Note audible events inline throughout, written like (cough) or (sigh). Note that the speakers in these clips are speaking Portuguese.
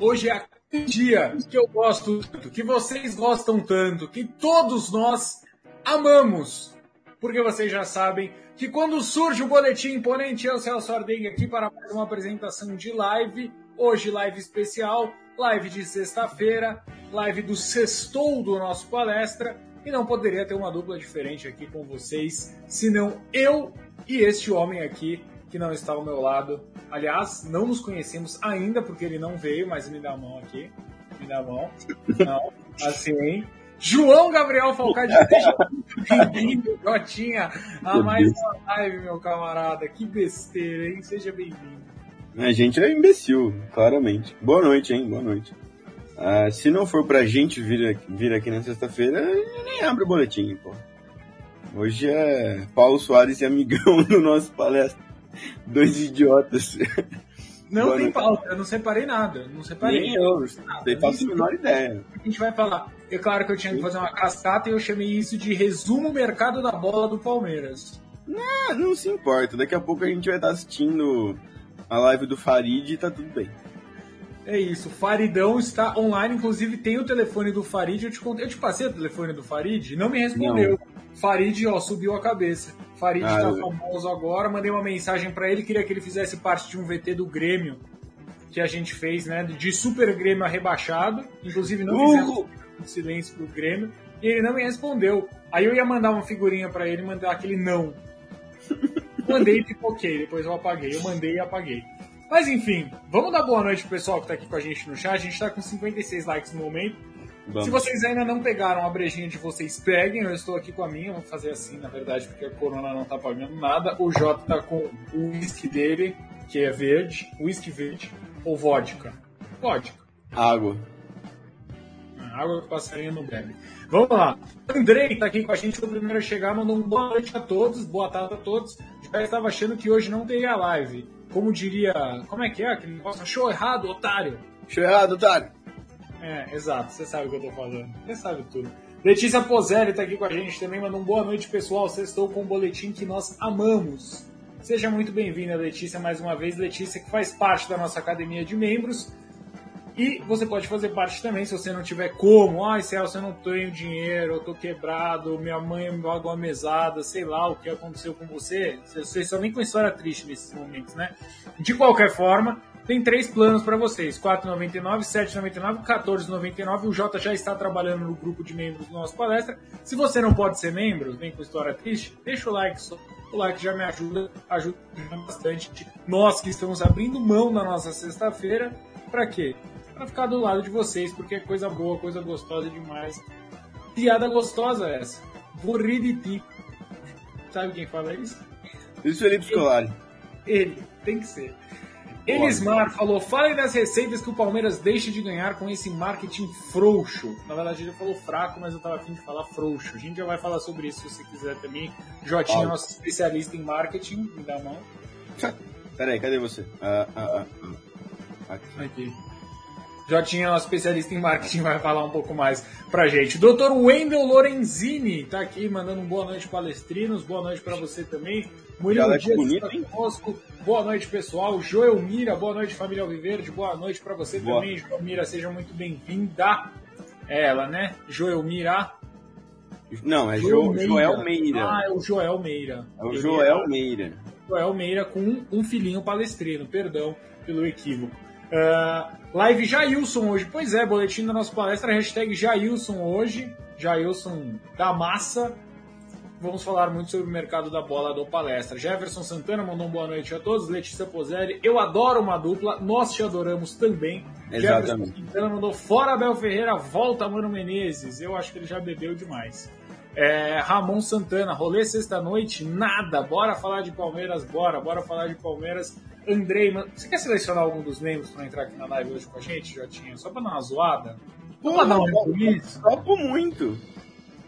Hoje é aquele dia que eu gosto tanto, que vocês gostam tanto, que todos nós amamos. Porque vocês já sabem que quando surge o boletim imponente, eu, Celso Ardengue, aqui para mais uma apresentação de live. Hoje, live especial, live de sexta-feira, live do sextou do nosso palestra. E não poderia ter uma dupla diferente aqui com vocês, senão eu e este homem aqui que não está ao meu lado. Aliás, não nos conhecemos ainda porque ele não veio, mas me dá a mão aqui. Me dá a mão. Não, assim. João Gabriel Falcade, (laughs) bem-vindo, Jotinha, a mais uma live, meu camarada. Que besteira, hein? Seja bem-vindo. A gente é imbecil, claramente. Boa noite, hein? Boa noite. Ah, se não for pra gente vir, vir aqui na sexta-feira, nem abre o boletim, pô. Hoje é Paulo Soares e amigão (laughs) do nosso palestra. (laughs) Dois idiotas. Não Boa tem noite. pauta, eu não separei nada. Não separei. Nem eu, não faço a menor ideia. A gente vai falar. É claro que eu tinha que fazer uma cascata e eu chamei isso de resumo mercado da bola do Palmeiras. Não, não se importa. Daqui a pouco a gente vai estar assistindo a live do Farid e tá tudo bem. É isso, o Faridão está online, inclusive tem o telefone do Farid, eu te, contei, eu te passei o telefone do Farid, não me respondeu. Não. Farid, ó, subiu a cabeça. Farid ah, tá famoso agora, mandei uma mensagem para ele, queria que ele fizesse parte de um VT do Grêmio, que a gente fez, né, de Super Grêmio rebaixado, inclusive não fizemos uh! silêncio pro Grêmio, e ele não me respondeu. Aí eu ia mandar uma figurinha para ele, mandar aquele não. (laughs) Mandei e pipoquei, depois eu apaguei. Eu mandei e apaguei. Mas enfim, vamos dar boa noite pro pessoal que tá aqui com a gente no chat. A gente tá com 56 likes no momento. Vamos. Se vocês ainda não pegaram a brejinha de vocês, peguem. Eu estou aqui com a minha. Vou fazer assim, na verdade, porque a Corona não tá pagando nada. O Jota tá com o whisky dele, que é verde. Whisky verde. Ou vodka? Vodka. Água. Água que o passarinho não bebe. Vamos lá. Andrei tá aqui com a gente, foi o primeiro a chegar. Mandou um boa noite a todos. Boa tarde a todos. Já estava achando que hoje não teria live como diria. Como é que é aquele negócio? Show errado, otário! Show errado, otário! É, exato, você sabe o que eu tô falando. Você sabe tudo. Letícia Pozelli tá aqui com a gente também, mandou um boa noite, pessoal. Estão com um boletim que nós amamos. Seja muito bem-vinda, Letícia, mais uma vez. Letícia, que faz parte da nossa academia de membros. E você pode fazer parte também se você não tiver como. Ai, Celso, eu não tenho dinheiro, eu tô quebrado, minha mãe me pagou a mesada, sei lá o que aconteceu com você. Vocês só vem com história triste nesses momentos, né? De qualquer forma, tem três planos para vocês: R$ 4,99, R$ 7,99, R$ 14,99. O Jota já está trabalhando no grupo de membros do nosso palestra. Se você não pode ser membro, vem com história triste, deixa o like. O like já me ajuda, ajuda bastante. Nós que estamos abrindo mão da nossa sexta-feira, para quê? para ficar do lado de vocês, porque é coisa boa, coisa gostosa demais. Piada gostosa essa. Vou rir de ti. Sabe quem fala isso? Luiz Felipe Scolari. Ele, tem que ser. Elismar falou: falem das receitas que o Palmeiras deixa de ganhar com esse marketing frouxo. Na verdade, ele falou fraco, mas eu tava afim de falar frouxo. A gente já vai falar sobre isso se você quiser também. Jotinho, nosso especialista em marketing, me dá a mão. Peraí, cadê você? Ah, ah, ah. Aqui. Aqui. Jotinha, nosso especialista em marketing, vai falar um pouco mais pra gente. Dr. Wendel Lorenzini tá aqui mandando um boa noite palestrinos, boa noite para você também. Murilo Dias bonito, está conosco. Boa noite, pessoal. Joel Mira, boa noite, família Alviverde. Boa noite para você boa. também, Joel Mira. Seja muito bem-vinda. É ela, né? Joel Mira. Não, é Joel, Meira. Joel Meira. Ah, é o Joel Meira. É o Joel Meira. Joel Meira com um filhinho palestrino, perdão pelo equívoco. Uh, live Jailson hoje. Pois é, boletim da nossa palestra, hashtag Jailson hoje. Jailson da massa. Vamos falar muito sobre o mercado da bola do palestra. Jefferson Santana mandou uma boa noite a todos. Letícia Poselli, eu adoro uma dupla, nós te adoramos também. Exatamente. Jefferson Santana mandou fora Abel Ferreira, volta Mano Menezes. Eu acho que ele já bebeu demais. É, Ramon Santana, rolê sexta-noite, nada. Bora falar de Palmeiras, bora, bora falar de Palmeiras. Andrei, você quer selecionar algum dos membros para entrar aqui na live hoje com a gente, Jotinha? Só para dar uma zoada? Vamos dar um isso? Topo muito.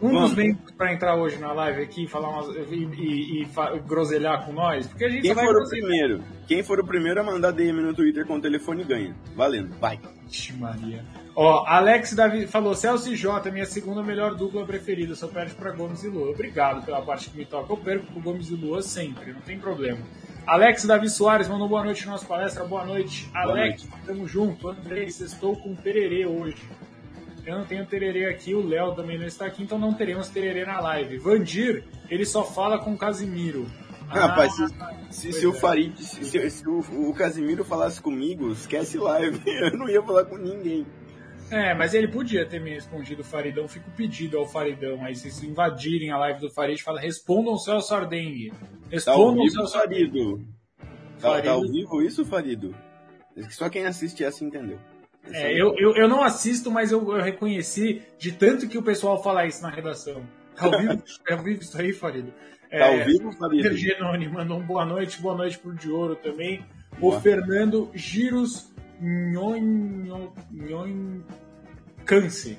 Um Vamos. dos membros para entrar hoje na live aqui falar umas, e, e, e, groselhar com nós, porque a gente Quem for o primeiro, quem for o primeiro a mandar DM no Twitter com o telefone ganha. Valendo, vai. Ixi, Maria. Ó, Alex Davi falou: Celso e Jota, minha segunda melhor dupla preferida, só perde para Gomes e Lua. Obrigado pela parte que me toca. Eu perco pro Gomes e Lua sempre, não tem problema. Alex Davi Soares mandou boa noite na nossa palestra. Boa noite, boa Alex. Noite. Tamo junto. Andrei, estou com tererê hoje. Eu não tenho tererê aqui, o Léo também não está aqui, então não teremos tererê na live. Vandir, ele só fala com o Casimiro. Ah, Rapaz, se, se, se o é. Farid, se, se, o, o Casimiro falasse comigo, esquece live. (laughs) Eu não ia falar com ninguém. É, mas ele podia ter me respondido o Faridão. Fico pedido ao Faridão. Aí se invadirem a live do Farid, fala: respondam o Celso Ardengue. Respondam tá Celso Farido. Tá. Tá ao vivo isso, Farido? Só quem assiste essa entendeu. É, eu, eu, eu, não assisto, mas eu, eu, reconheci de tanto que o pessoal fala isso na redação. Tá ao (laughs) vivo, é ao vivo isso aí, Farido? É, tá ao vivo, Farido? Genoni mandou um boa noite, boa noite pro de ouro também. Boa. O Fernando Giros Nhon, Nhon, Câncer.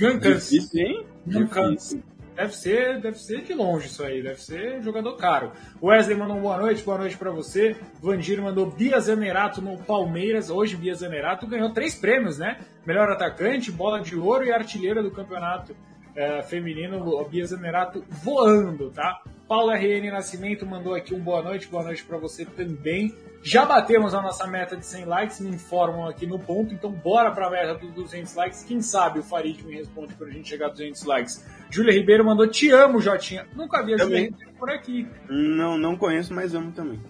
Nhon Câncer. (laughs) Difícil, hein? Nhon Câncer. Deve ser, deve ser de longe isso aí, deve ser jogador caro. Wesley mandou boa noite, boa noite para você. Vandir mandou Bia Zanerato no Palmeiras. Hoje Bia Zanerato ganhou três prêmios, né? Melhor atacante, bola de ouro e artilheira do campeonato é, feminino. Bia Zanerato voando, tá? Paulo RN Nascimento mandou aqui um boa noite, boa noite para você também. Já batemos a nossa meta de 100 likes, me informam aqui no ponto, então bora para a meta dos 200 likes. Quem sabe o Farid me responde quando a gente chegar a 200 likes. Júlia Ribeiro mandou te amo, Jotinha. Nunca vi a Júlia Ribeiro por aqui. Não, não conheço, mas amo também.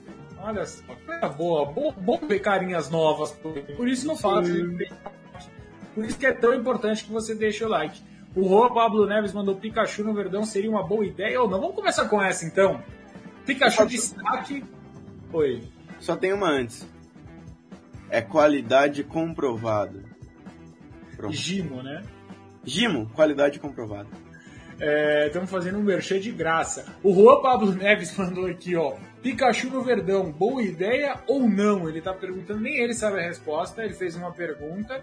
Olha só, coisa boa. Bom, bom ver carinhas novas. Por isso não faço. Por isso que é tão importante que você deixe o like. O Rô Pablo Neves mandou Pikachu no Verdão, seria uma boa ideia ou não? Vamos começar com essa então. Pikachu de destaque. Oi. Só tem uma antes. É qualidade comprovada. Pronto. Gimo, né? Gimo, qualidade comprovada. Estamos é, fazendo um merchan de graça. O Juan Pablo Neves mandou aqui, ó. Pikachu no Verdão, boa ideia ou não? Ele está perguntando, nem ele sabe a resposta. Ele fez uma pergunta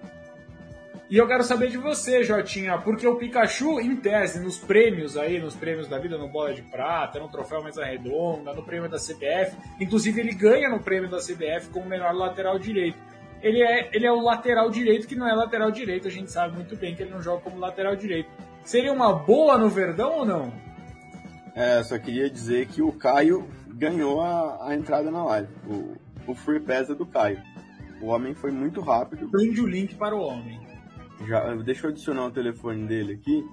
e eu quero saber de você, Jotinha, porque o Pikachu, em tese, nos prêmios aí, nos prêmios da vida, no Bola de Prata, no Troféu Mesa Redonda, no prêmio da CBF, inclusive ele ganha no prêmio da CBF como melhor lateral direito. Ele é, ele é o lateral direito que não é lateral direito, a gente sabe muito bem que ele não joga como lateral direito. Seria uma boa no Verdão ou não? É, só queria dizer que o Caio ganhou a, a entrada na live. O, o Free Pass é do Caio. O homem foi muito rápido. Prende o link para o homem. Já, deixa eu adicionar o telefone dele aqui.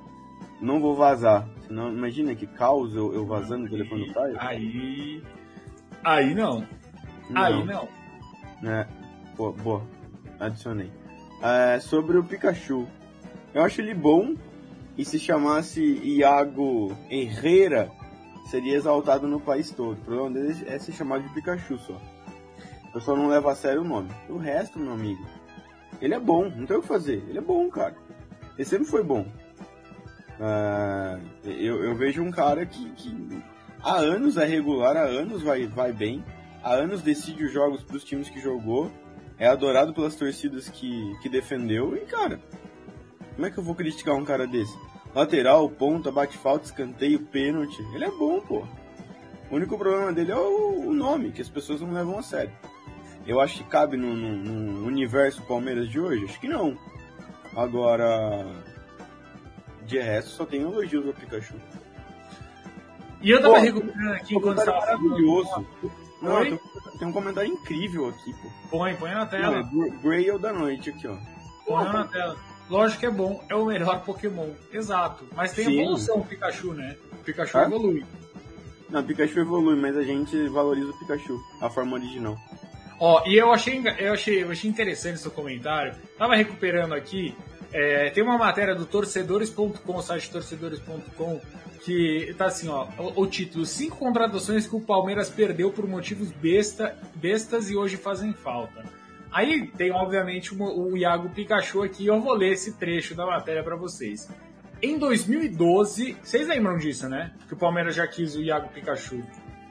Não vou vazar. Senão, imagina que caos eu, eu vazando o telefone do Caio. Aí. Aí não. não. Aí não. É. Pô, boa. Adicionei. É, sobre o Pikachu. Eu acho ele bom. E se chamasse Iago Herrera, seria exaltado no país todo. O problema dele é se chamar de Pikachu só. O pessoal não leva a sério o nome. O resto, meu amigo, ele é bom, não tem o que fazer. Ele é bom, cara. Ele sempre foi bom. Uh, eu, eu, vejo um cara que, que, há anos é regular, há anos vai, vai bem, há anos decide os jogos para os times que jogou, é adorado pelas torcidas que, que defendeu, e cara, como é que eu vou criticar um cara desse? Lateral, ponta, bate falta, escanteio, pênalti, ele é bom, pô. O único problema dele é o, o nome, que as pessoas não levam a sério. Eu acho que cabe no, no, no, universo Palmeiras de hoje? Acho que não. Agora, de resto, só tem elogios ao Pikachu. E eu tava recuperando aqui enquanto estava maravilhoso. Não, tem, tem um comentário incrível aqui, pô. Põe, põe na tela. Não, é Grail da noite aqui, ó. Põe na tela. Lógico que é bom, é o melhor Pokémon. Exato. Mas tem Sim. evolução o Pikachu, né? O Pikachu ah? evolui. Não, o Pikachu evolui, mas a gente valoriza o Pikachu, a forma original. Ó, e eu achei, eu achei, eu achei interessante seu comentário. Tava recuperando aqui. É, tem uma matéria do torcedores.com, site torcedores.com, que tá assim, ó, o, o, título: Cinco contratações que o Palmeiras perdeu por motivos besta, bestas e hoje fazem falta. Aí tem, obviamente, o, o Iago Pikachu aqui, eu vou ler esse trecho da matéria para vocês. Em 2012, vocês lembram disso, né? Que o Palmeiras já quis o Iago Pikachu.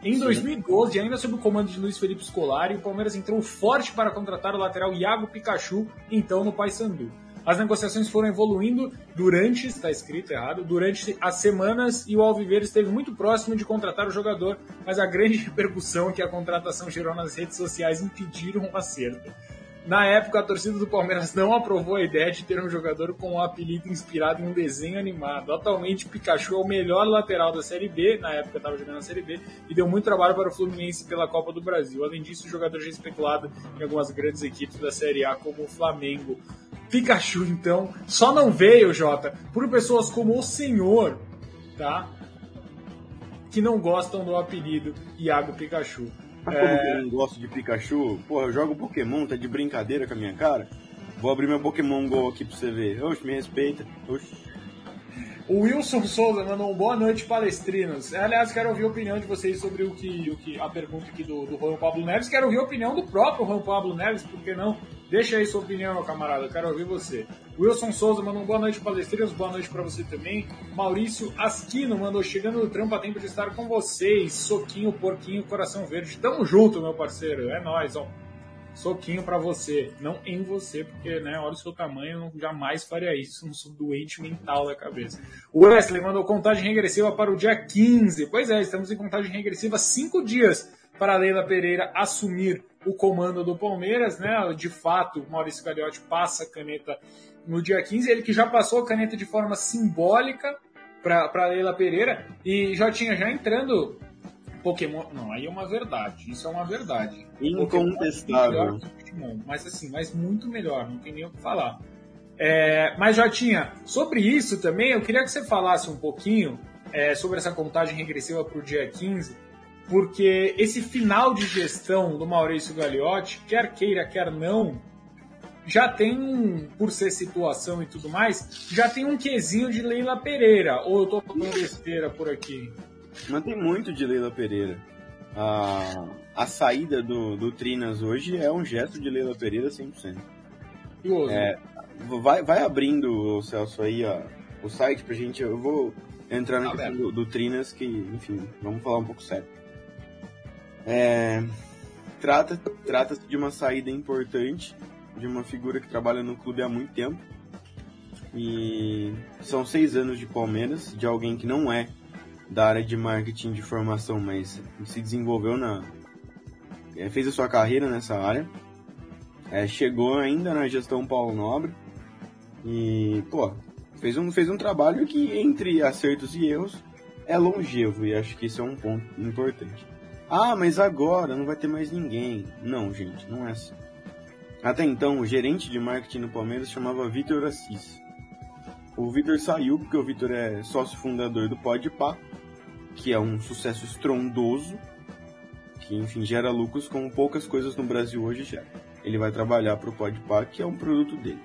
Em 2012, ainda sob o comando de Luiz Felipe Scolari, o Palmeiras entrou forte para contratar o lateral Iago Pikachu, então no Paysandu. As negociações foram evoluindo durante, está escrito errado, durante as semanas e o Alviver esteve muito próximo de contratar o jogador, mas a grande (laughs) repercussão que a contratação gerou nas redes sociais impediram o acerto. Na época, a torcida do Palmeiras não aprovou a ideia de ter um jogador com um apelido inspirado em um desenho animado. Atualmente, Pikachu é o melhor lateral da Série B, na época estava jogando na Série B, e deu muito trabalho para o Fluminense pela Copa do Brasil. Além disso, o jogador já é especulado em algumas grandes equipes da Série A, como o Flamengo. Pikachu, então, só não veio, Jota, por pessoas como o Senhor, tá? Que não gostam do apelido Iago Pikachu. Mas como é... eu não gosto de Pikachu? Porra, eu jogo Pokémon, tá de brincadeira com a minha cara? Vou abrir meu Pokémon GO aqui pra você ver. Oxe, me respeita. Oxe. O Wilson Souza mandou um boa noite, palestrinos. Aliás, quero ouvir a opinião de vocês sobre o que, o que a pergunta aqui do, do Juan Pablo Neves. Quero ouvir a opinião do próprio Juan Pablo Neves, por que não? Deixa aí sua opinião, meu camarada. Quero ouvir você. Wilson Souza mandou um boa noite, palestrinos. Boa noite para você também. Maurício Asquino mandou chegando no trampo a tempo de estar com vocês. Soquinho, porquinho, coração verde. Tamo junto, meu parceiro. É nóis, ó soquinho para você, não em você, porque, né, olha o seu tamanho, não, jamais faria isso, não sou doente mental da cabeça. O Wesley mandou contagem regressiva para o dia 15. Pois é, estamos em contagem regressiva cinco dias para a Leila Pereira assumir o comando do Palmeiras, né? De fato, Maurício Gagliotti passa a caneta no dia 15, ele que já passou a caneta de forma simbólica para Leila Pereira e já tinha já entrando Pokémon. Não, aí é uma verdade. Isso é uma verdade. Incontestável. mas assim, mas muito melhor, não tem nem o que falar. É, mas Jotinha, sobre isso também, eu queria que você falasse um pouquinho é, sobre essa contagem regressiva para o dia 15, porque esse final de gestão do Maurício Gagliotti, quer queira, quer não, já tem, por ser situação e tudo mais, já tem um quesinho de Leila Pereira. Ou eu tô falando besteira por aqui? Mas tem muito de Leila Pereira. A, a saída do, do Trinas hoje é um gesto de Leila Pereira 100%. É, vai, vai abrindo, o Celso, aí ó, o site pra gente. Eu vou entrar na questão do, do, Trinas, que, enfim, vamos falar um pouco sério. É, trata, trata-se de uma saída importante, de uma figura que trabalha no clube há muito tempo. E são seis anos de Palmeiras, de alguém que não é da área de marketing de formação, mas se desenvolveu na. É, fez a sua carreira nessa área. É, chegou ainda na gestão Paulo Nobre. E, pô, fez um, fez um trabalho que, entre acertos e erros, é longevo. E acho que isso é um ponto importante. Ah, mas agora não vai ter mais ninguém. Não, gente, não é assim. Até então, o gerente de marketing no Palmeiras chamava Vitor Assis. O Vitor saiu porque o Vitor é sócio fundador do Podpah que é um sucesso estrondoso, que enfim gera lucros como poucas coisas no Brasil hoje gera. Ele vai trabalhar para o Podpah, que é um produto dele.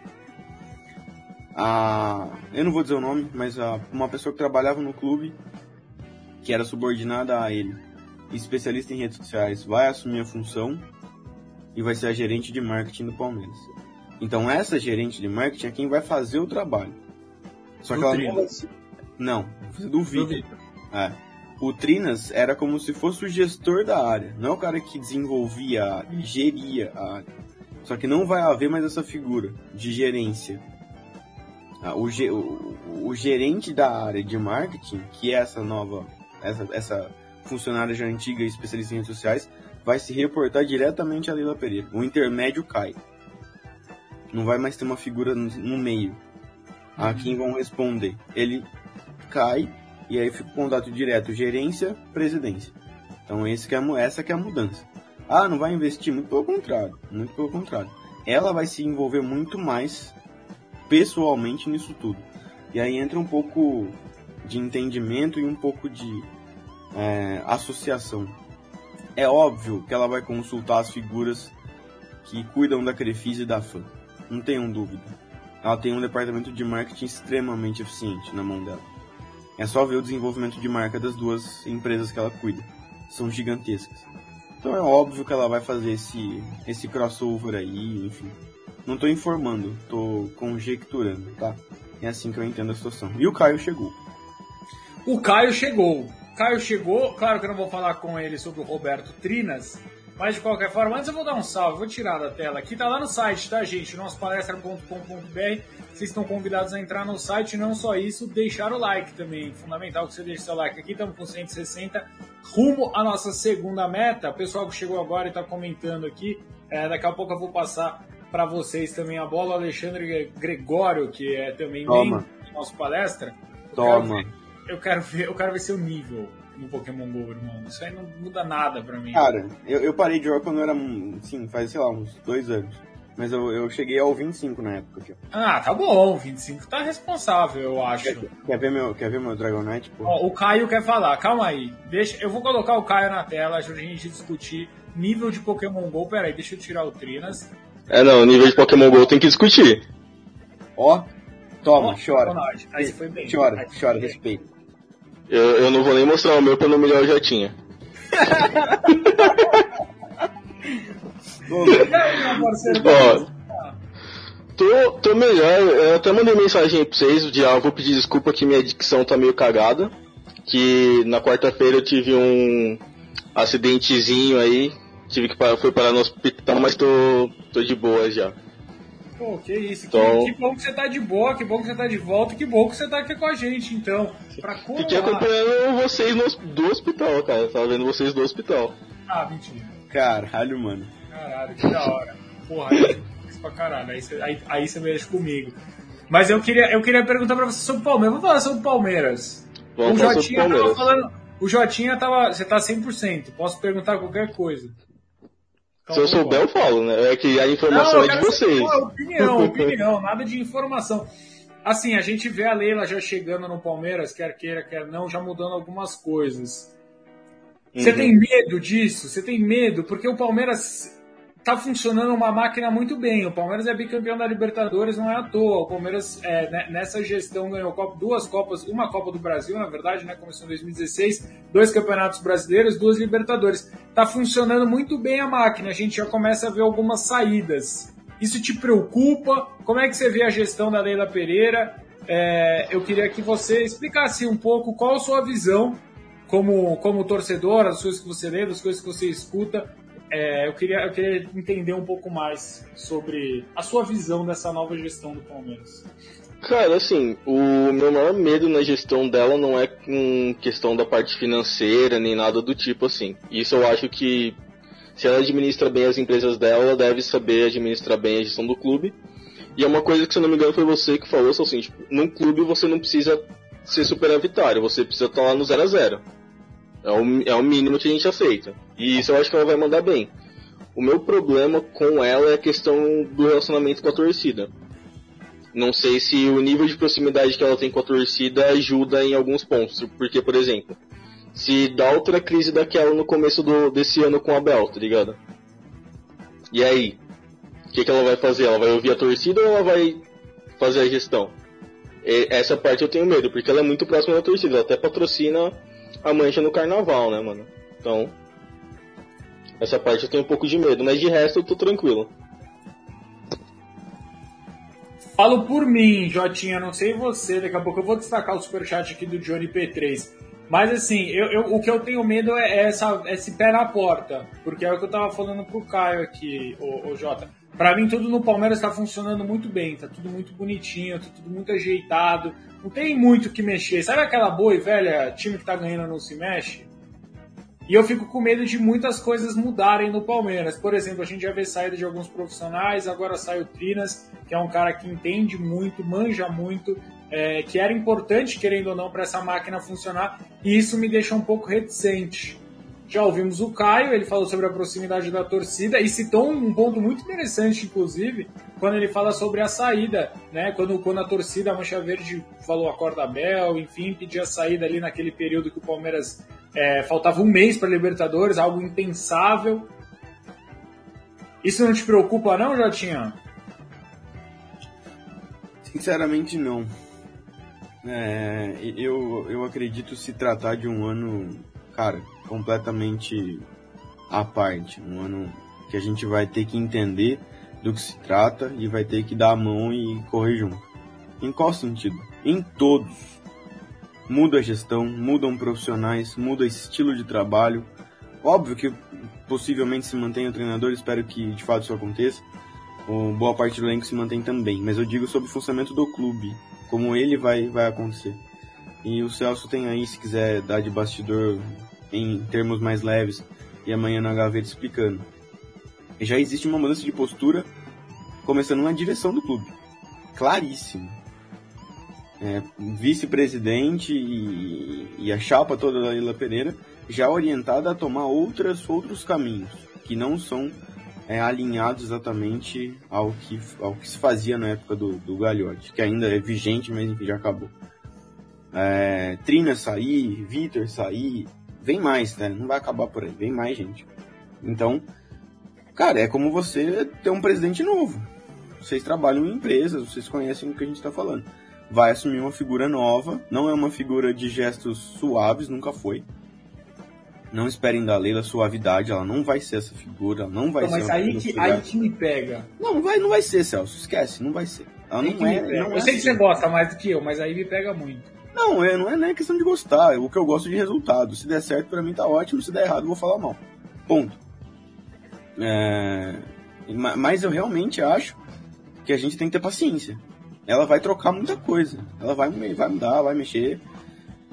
A, eu não vou dizer o nome, mas a, uma pessoa que trabalhava no clube, que era subordinada a ele, especialista em redes sociais, vai assumir a função e vai ser a gerente de marketing do Palmeiras. Então essa gerente de marketing é quem vai fazer o trabalho. Só que ela não vai ser... Não, do Vitor. É o Trinas era como se fosse o gestor da área, não o cara que desenvolvia a área, geria a área. Só que não vai haver mais essa figura de gerência. Ah, o, o, o, gerente da área de marketing, que é essa nova, essa, essa funcionária já antiga e especialista em redes sociais, vai se reportar diretamente a Leila Pereira. O intermédio cai. Não vai mais ter uma figura no, no meio a quem vão responder. Ele cai e aí fica o contato direto gerência, presidência. Então esse que é, essa que é a mudança. Ah, não vai investir? Muito pelo contrário. Muito pelo contrário. Ela vai se envolver muito mais pessoalmente nisso tudo. E aí entra um pouco de entendimento e um pouco de é, associação. É óbvio que ela vai consultar as figuras que cuidam da Crefisa e da FAM. Não tenham dúvida. Ela tem um departamento de marketing extremamente eficiente na mão dela. É só ver o desenvolvimento de marca das duas empresas que ela cuida. São gigantescas. Então é óbvio que ela vai fazer esse, esse crossover aí, enfim. Não estou informando, estou conjecturando, tá? É assim que eu entendo a situação. E o Caio chegou. O Caio chegou. Caio chegou, claro que eu não vou falar com ele sobre o Roberto Trinas, mas de qualquer forma, antes eu vou dar um salve, vou tirar da tela aqui, tá lá no site, tá gente? Nossopalestra.com.br. Vocês estão convidados a entrar no site, e não só isso, deixar o like também. Fundamental que você deixe seu like aqui, estamos com 160, rumo à nossa segunda meta. O pessoal que chegou agora e está comentando aqui, é, daqui a pouco eu vou passar para vocês também a bola, Alexandre Gregório, que é também Toma. membro do nosso palestra. Eu Toma. Quero ver, eu, quero ver, eu quero ver seu nível no Pokémon GO, irmão. Isso aí não muda nada pra mim. Cara, eu, eu parei de jogar quando eu era, sim, faz, sei lá, uns dois anos. Mas eu, eu cheguei ao 25 na época. Aqui. Ah, tá bom. 25 tá responsável, eu acho. Quer, quer, ver, meu, quer ver meu Dragonite? Pô? Ó, o Caio quer falar. Calma aí. Deixa, eu vou colocar o Caio na tela, ajuda a gente discutir nível de Pokémon GO. Pera aí, deixa eu tirar o Trinas. É, não, nível de Pokémon GO tem que discutir. Ó, toma, Ó, chora. Aí foi bem. Chora, Aí, chora, bem. respeito. Eu, eu não vou nem mostrar o meu pra não humilhar o Jotinha. Ô, E aí, meu parceiro? Ó, Tô, tô melhor, eu até mandei mensagem pra vocês, de, ah, vou pedir desculpa que minha dicção tá meio cagada. Que na quarta-feira eu tive um acidentezinho aí, tive que parar, fui parar no hospital, mas tô, tô de boa já. Pô, que isso. Que, Então- que bom que você tá de boa, que bom que você tá de volta, que bom que você tá aqui com a gente, então. Pra Fiquei colar. acompanhando vocês no, do hospital, cara. Eu tava vendo vocês do hospital. Ah, mentira. Caralho, mano. Caralho, que da hora. Porra, isso pra caralho. Aí você, aí, aí você mexe comigo. Mas eu queria, eu queria perguntar pra você sobre o Palmeiras. Vamos falar sobre o Palmeiras. Vamos o falar sobre Jotinha tava falando. O Jotinha tava. Você tá 100%. Posso perguntar qualquer coisa. Então, Se eu souber, eu falo, né? É que a informação eu é de vocês. opinião, (laughs) opinião, nada de informação. Assim, a gente vê a Leila já chegando no Palmeiras, quer queira, quer não, já mudando algumas coisas. Você Uhum. tem medo disso? Você tem medo? Porque o Palmeiras tá funcionando uma máquina muito bem. O Palmeiras é bicampeão da Libertadores, não é à toa. O Palmeiras, é, né, nessa gestão, ganhou duas Copas, uma Copa do Brasil, na verdade, né? Começou em 2016, dois campeonatos brasileiros, duas Libertadores. Tá funcionando muito bem a máquina. A gente já começa a ver algumas saídas. Isso te preocupa? Como é que você vê a gestão da Leila Pereira? É, eu queria que você explicasse um pouco qual a sua visão como, como torcedor, as coisas que você lê, as coisas que você escuta. É, eu, queria, eu queria entender um pouco mais sobre a sua visão dessa nova gestão do Palmeiras. Cara, assim, o meu maior medo na gestão dela não é com questão da parte financeira nem nada do tipo assim. Isso eu acho que se ela administra bem as empresas dela, ela deve saber administrar bem a gestão do clube. E é uma coisa que, se eu não me engano, foi você que falou, assim, tipo, num clube você não precisa ser superavitário, você precisa estar lá no 0 a 0 é o, é o mínimo que a gente aceita. E isso eu acho que ela vai mandar bem. O meu problema com ela é a questão do relacionamento com a torcida. Não sei se o nível de proximidade que ela tem com a torcida ajuda em alguns pontos. Porque, por exemplo, se dá outra crise daquela no começo do, desse ano com a Bel, tá ligado? E aí? O que, que ela vai fazer? Ela vai ouvir a torcida ou ela vai fazer a gestão? E essa parte eu tenho medo, porque ela é muito próxima da torcida. Ela até patrocina a mancha no carnaval, né, mano? Então, essa parte eu tenho um pouco de medo, mas de resto eu tô tranquilo. Falo por mim, Jotinha, não sei você, daqui a pouco eu vou destacar o superchat aqui do Johnny P3. Mas assim, eu, eu- o que eu tenho medo é essa, esse pé na porta. Porque é o que eu tava falando pro Caio aqui, o, Jota. Pra mim, tudo no Palmeiras tá funcionando muito bem, tá tudo muito bonitinho, tá tudo muito ajeitado. Não tem muito o que mexer. Sabe aquela boa e velha time que tá ganhando não se mexe? E eu fico com medo de muitas coisas mudarem no Palmeiras. Por exemplo, a gente já vê saída de alguns profissionais, agora sai o Trinas, que é um cara que entende muito, manja muito, é, que era importante, querendo ou não, para essa máquina funcionar, e isso me deixa um pouco reticente. Já ouvimos o Caio, ele falou sobre a proximidade da torcida e citou um ponto muito interessante, inclusive, quando ele fala sobre a saída, né? Quando, quando a torcida, a Mancha Verde, falou a corda bel, enfim, pedia a saída ali naquele período que o Palmeiras é, faltava um mês para Libertadores, algo impensável. Isso não te preocupa, não, Jotinha? Sinceramente, não. É, eu, eu acredito se tratar de um ano, cara, completamente à parte. Um ano que a gente vai ter que entender do que se trata e vai ter que dar a mão e correr junto. Em qual sentido? Em todos. Muda a gestão, mudam profissionais, muda estilo de trabalho. Óbvio que possivelmente se mantenha o treinador, espero que de fato isso aconteça. Ou boa parte do elenco se mantém também, mas eu digo sobre o funcionamento do clube, como ele vai, vai acontecer. E o Celso tem aí, se quiser dar de bastidor em termos mais leves, e amanhã na gaveta explicando. Já existe uma mudança de postura começando na direção do clube. Claríssimo. É, vice-presidente e, e, a chapa toda da Leila Pereira já orientada a tomar outras, outros caminhos que não são é, alinhados exatamente ao que, ao que se fazia na época do, do Gagliotti, que ainda é vigente, mas enfim, já acabou. É, Trina sair, Vitor sair, vem mais, né? Não vai acabar por aí, vem mais gente. Então, cara, é como você ter um presidente novo. Vocês trabalham em empresas, vocês conhecem o que a gente está falando. Vai assumir uma figura nova, não é uma figura de gestos suaves, nunca foi. Não esperem da Leila suavidade, ela não vai ser essa figura, ela não vai não, ser. Mas aí que, aí que me pega. Não, não vai, não vai ser, Celso, esquece, não vai ser. Ela não é, não eu é sei que você gosta mais do que eu, mas aí me pega muito. Não, é, não é nem questão de gostar, é o que eu gosto de resultado. Se der certo, para mim tá ótimo, se der errado, eu vou falar mal. Ponto. É... Mas eu realmente acho que a gente tem que ter paciência. Ela vai trocar muita coisa. Ela vai, vai mudar, vai mexer.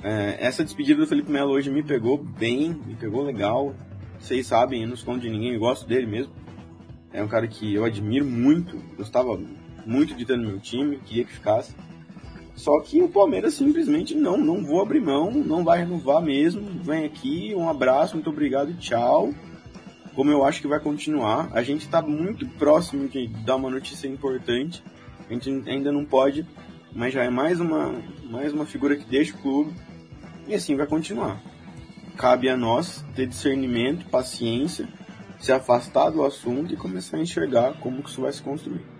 É, essa despedida do Felipe Melo hoje me pegou bem, me pegou legal. Vocês sabem, eu não escondo de ninguém, eu gosto dele mesmo. É um cara que eu admiro muito, gostava muito de ter no meu time, queria que ficasse. Só que o Palmeiras simplesmente não, não vou abrir mão, não vai renovar mesmo. Vem aqui, um abraço, muito obrigado e tchau. Como eu acho que vai continuar. A gente está muito próximo de dar uma notícia importante. A gente ainda não pode, mas já é mais uma, mais uma figura que deixa o clube. E assim vai continuar. Cabe a nós ter discernimento, paciência, se afastar do assunto e começar a enxergar como que isso vai se construir.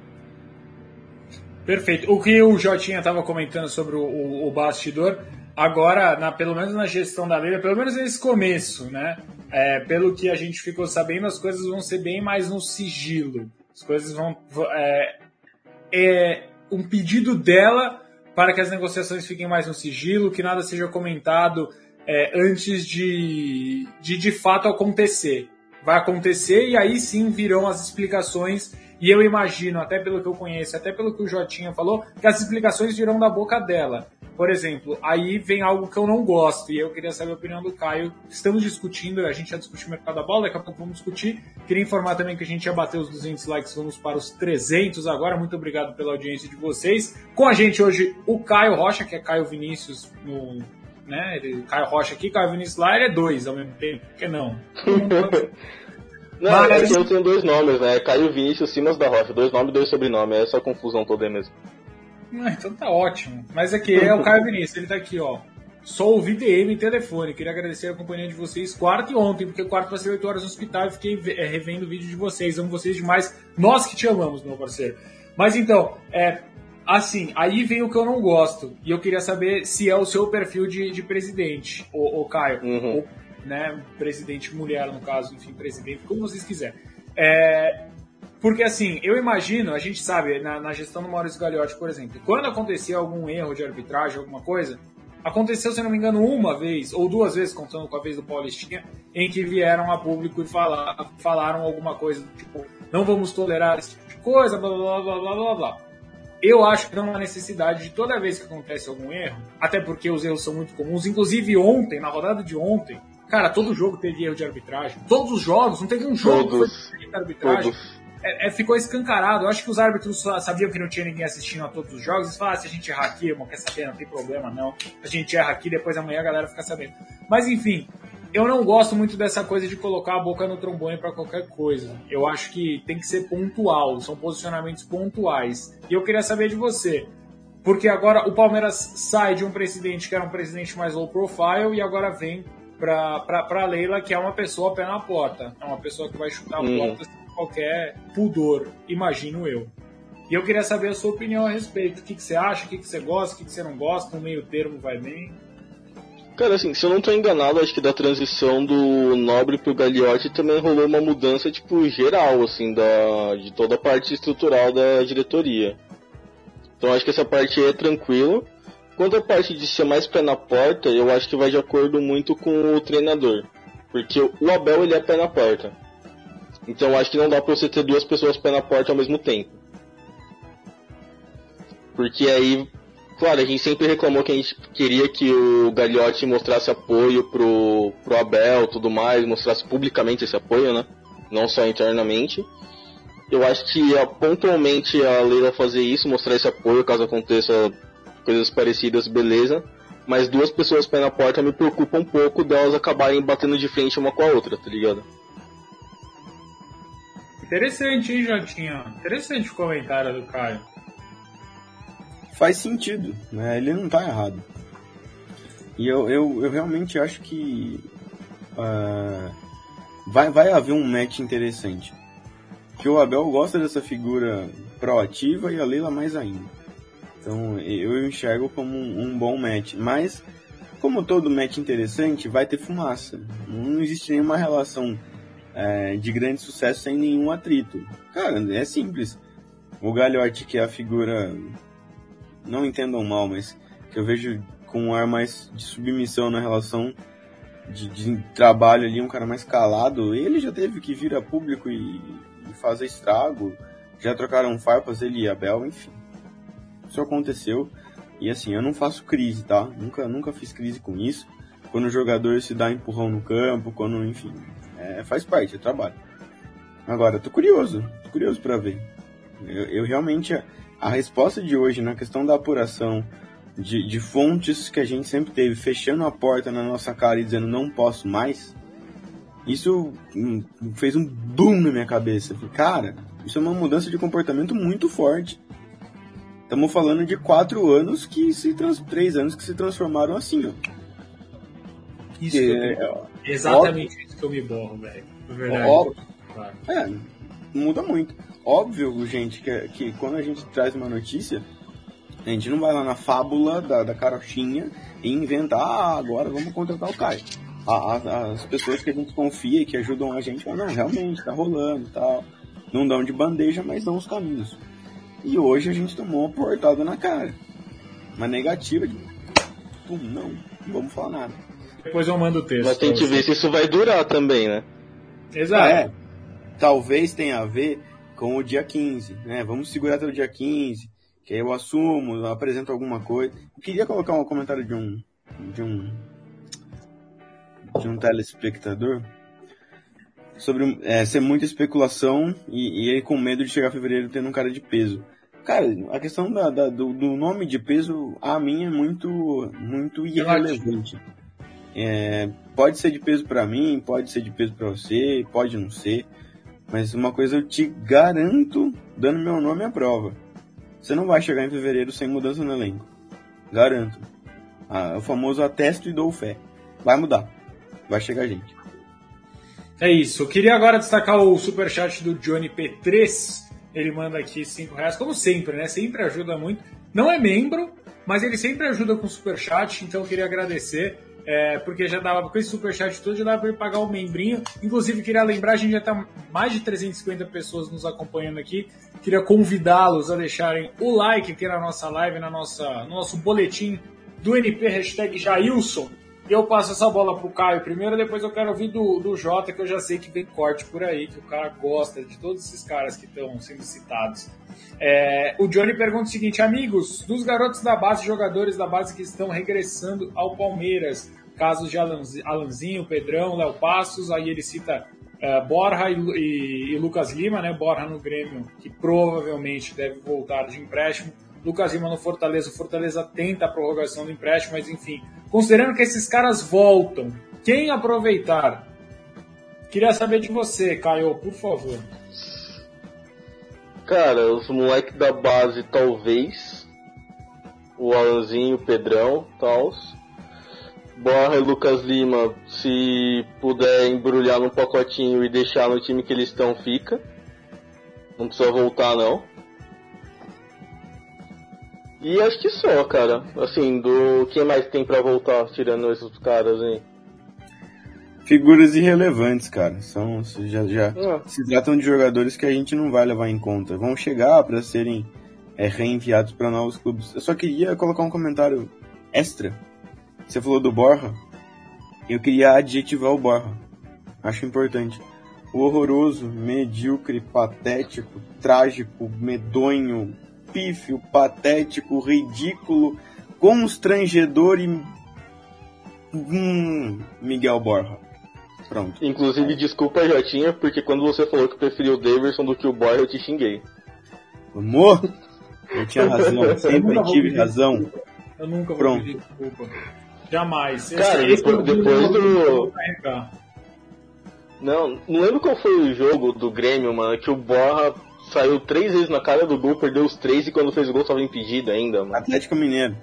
Perfeito. O que o Jotinha estava comentando sobre o, o, o, bastidor, agora, na, pelo menos na gestão da Leila, pelo menos nesse começo, né? É, pelo que a gente ficou sabendo, as coisas vão ser bem mais no sigilo. As coisas vão. É, é um pedido dela para que as negociações fiquem mais no sigilo, que nada seja comentado é, antes de, de de fato acontecer. Vai acontecer e aí sim virão as explicações. E eu imagino, até pelo que eu conheço, até pelo que o Jotinha falou, que as explicações virão da boca dela. Por exemplo, aí vem algo que eu não gosto, e eu queria saber a opinião do Caio. Estamos discutindo, a gente já discutiu o mercado da bola, daqui a pouco vamos discutir. Queria informar também que a gente já bateu os 200 likes, vamos para os 300 agora. Muito obrigado pela audiência de vocês. Com a gente hoje o Caio Rocha, que é Caio Vinícius no. Né, ele, Caio Rocha aqui, Caio Vinícius lá, ele é dois ao mesmo tempo, por que não? (laughs) Não, Mas... é que eu tenho dois nomes, né? Caio Vinícius Simas da Rocha, dois nomes e dois sobrenomes, é essa confusão toda aí mesmo. Ah, então tá ótimo. Mas aqui é o Caio Vinícius, ele tá aqui, ó. Sou o VDM em telefone. Queria agradecer a companhia de vocês quarto e ontem, porque quarto vai ser 8 horas no hospital e fiquei é, revendo o vídeo de vocês. Amo vocês demais. Nós que te amamos, meu parceiro. Mas então, é, assim, aí vem o que eu não gosto. E eu queria saber se é o seu perfil de, de presidente, o, Caio. Uhum. Né, presidente mulher, no caso, enfim, presidente, como vocês quiserem. É, porque assim, eu imagino, a gente sabe, na, na gestão do Maurício Gagliotti, por exemplo, quando acontecia algum erro de arbitragem, alguma coisa, aconteceu, se não me engano, uma vez, ou duas vezes, contando com a vez do Paulistinha, em que vieram a público e falar, falaram alguma coisa, tipo, não vamos tolerar esse tipo de coisa, blá blá blá blá blá blá. Eu acho que não há necessidade de toda vez que acontece algum erro, até porque os erros são muito comuns, inclusive ontem, na rodada de ontem, cara, todo jogo teve erro de arbitragem. Todos os jogos, não teve um jogo todos, que foi de arbitragem. Todos é, é, ficou escancarado. Eu acho que os árbitros sabiam que não tinha ninguém assistindo a todos os jogos. Eles falaram, ah, se a gente errar aqui, irmão, quer saber, não tem problema não. A gente erra aqui, depois amanhã a galera fica sabendo. Mas enfim, eu não gosto muito dessa coisa de colocar a boca no trombone para qualquer coisa. Eu acho que tem que ser pontual, são posicionamentos pontuais. E eu queria saber de você. Porque agora o Palmeiras sai de um presidente que era um presidente mais low profile e agora vem para a Leila, que é uma pessoa pé na porta. É uma pessoa que vai chutar hum. porta qualquer pudor, imagino eu. E eu queria saber a sua opinião a respeito. O que, que você acha, o que, que você gosta, o que, que você não gosta, um meio termo vai bem. Cara, assim, se eu não estou enganado, acho que da transição do Nobre pro Gagliotti também rolou uma mudança, tipo, geral, assim, da, de toda a parte estrutural da diretoria. Então acho que essa parte é tranquila. Quanto à parte de ser mais pé na porta, eu acho que vai de acordo muito com o treinador. Porque o Abel, ele é pé na porta. Então acho que não dá pra você ter duas pessoas pé na porta ao mesmo tempo. Porque aí, claro, a gente sempre reclamou que a gente queria que o Gagliotti mostrasse apoio pro, pro Abel tudo mais, mostrasse publicamente esse apoio, né? Não só internamente. Eu acho que pontualmente a Leila fazer isso, mostrar esse apoio caso aconteça coisas parecidas, beleza. Mas duas pessoas pé na porta me preocupa um pouco delas acabarem batendo de frente uma com a outra, tá ligado? Interessante, hein, Jotinha? Interessante o comentário do Caio. Faz sentido, né? Ele não tá errado. E eu, eu, eu realmente acho que uh, vai, vai haver um match interessante. Que o Abel gosta dessa figura proativa e a Leila mais ainda. Então eu enxergo como um, um bom match. Mas, como todo match interessante, vai ter fumaça. Não existe nenhuma relação é, de grande sucesso sem nenhum atrito. Cara, é simples. O Galhote, que é a figura, não entendam mal, mas que eu vejo com um ar mais de submissão na relação de, de trabalho ali, um cara mais calado, ele já teve que vir a público e, e fazer estrago. Já trocaram farpas ele e Abel, enfim. Isso aconteceu. E assim, eu não faço crise, tá? Nunca, nunca fiz crise com isso. Quando o jogador se dá empurrão no campo, quando, enfim, é, faz parte, é trabalho. Agora, tô curioso, tô curioso para ver. Eu, eu, realmente, a, a, resposta de hoje na questão da apuração de, de fontes que a gente sempre teve, fechando a porta na nossa cara e dizendo não posso mais, isso hum, fez um boom na minha cabeça. Cara, isso é uma mudança de comportamento muito forte. Estamos falando de quatro anos que se trans... três anos que se transformaram assim, ó. Isso é, é, exatamente óbvio, isso que eu me borro, velho. verdade. Óbvio. É, muda muito. Óbvio, gente, que, que quando a gente traz uma notícia, a gente não vai lá na fábula da, da carochinha e inventa, ah, agora vamos contratar o Caio. A, a, as pessoas que a gente confia e que ajudam a gente, não, realmente, tá rolando tal. Não dão de bandeja, mas dão os caminhos. E hoje a gente tomou uma portada na cara. Uma negativa de. Pum, não, não vamos falar nada. Depois eu mando o texto. Mas tem que ver se isso vai durar também, né? Exato. É, talvez tenha a ver com o dia 15, né? Vamos segurar até o dia 15, que aí eu assumo, eu apresento alguma coisa. Eu queria colocar um comentário de um de um de um telespectador sobre é, ser muita especulação e, e, ele com medo de chegar a fevereiro tendo um cara de peso. Cara, a questão da, da do, do, nome de peso, a mim, é muito, muito irrelevante. É, pode ser de peso para mim, pode ser de peso para você, pode não ser. Mas uma coisa eu te garanto, dando meu nome à prova. Você não vai chegar em fevereiro sem mudança no elenco. Garanto. Ah, o famoso atesto e dou fé. Vai mudar. Vai chegar gente. É isso. Eu queria agora destacar o superchat do Johnny P3. Ele manda aqui 5 reais, como sempre, né? Sempre ajuda muito. Não é membro, mas ele sempre ajuda com superchat, então eu queria agradecer. É, porque já dava, com esse superchat todo, já dava para pagar o membrinho. Inclusive, queria lembrar, a gente já está mais de 350 pessoas nos acompanhando aqui. Queria convidá-los a deixarem o like aqui na nossa live, na nossa, no nosso boletim do NP, hashtag Jailson. Eu passo essa bola pro Caio primeiro, depois eu quero ouvir do, do Jota, que eu já sei que vem corte por aí, que o cara gosta de todos esses caras que estão sendo citados. É, o Johnny pergunta o seguinte: amigos, dos garotos da base, jogadores da base que estão regressando ao Palmeiras, casos de Alanzinho, Pedrão, Léo Passos, aí ele cita Borja e, e, e, Lucas Lima, né? Borja no Grêmio, que provavelmente deve voltar de empréstimo. Lucas Lima no Fortaleza, o Fortaleza tenta a prorrogação do empréstimo, mas enfim, considerando que esses caras voltam, quem aproveitar? Queria saber de você, Caio, por favor. Cara, os moleques da base, talvez. O Alanzinho, o Pedrão, tals. Borra e Lucas Lima, se puder embrulhar num pacotinho e deixar no time que eles estão, fica. Não precisa voltar, não. E acho que só, cara. Assim, do que mais tem para voltar tirando esses caras aí? Figuras irrelevantes, cara. São já, já é. se tratam de jogadores que a gente não vai levar em conta. Vão chegar para serem é, reenviados para novos clubes. Eu só queria colocar um comentário extra. Você falou do Borja. Eu queria adjetivar o Borja. Acho importante. O horroroso, medíocre, patético, trágico, medonho, pífio, patético, ridículo, constrangedor e. Hum, Miguel Borja. Pronto. Inclusive, desculpa, Jotinha, porque quando você falou que preferiu o Davidson do que o Boy, eu te xinguei. Amor, eu tinha razão, (laughs) sempre nunca vou tive razão. Eu nunca vou Pronto. pedir desculpa. Jamais. Cara, Esse- depois- é depois eu do- vou. Não, não lembro qual foi o jogo do Grêmio, mano, que o Borra saiu três vezes na cara do gol, perdeu os três e quando fez o gol tava impedido ainda, mano. Atlético Mineiro.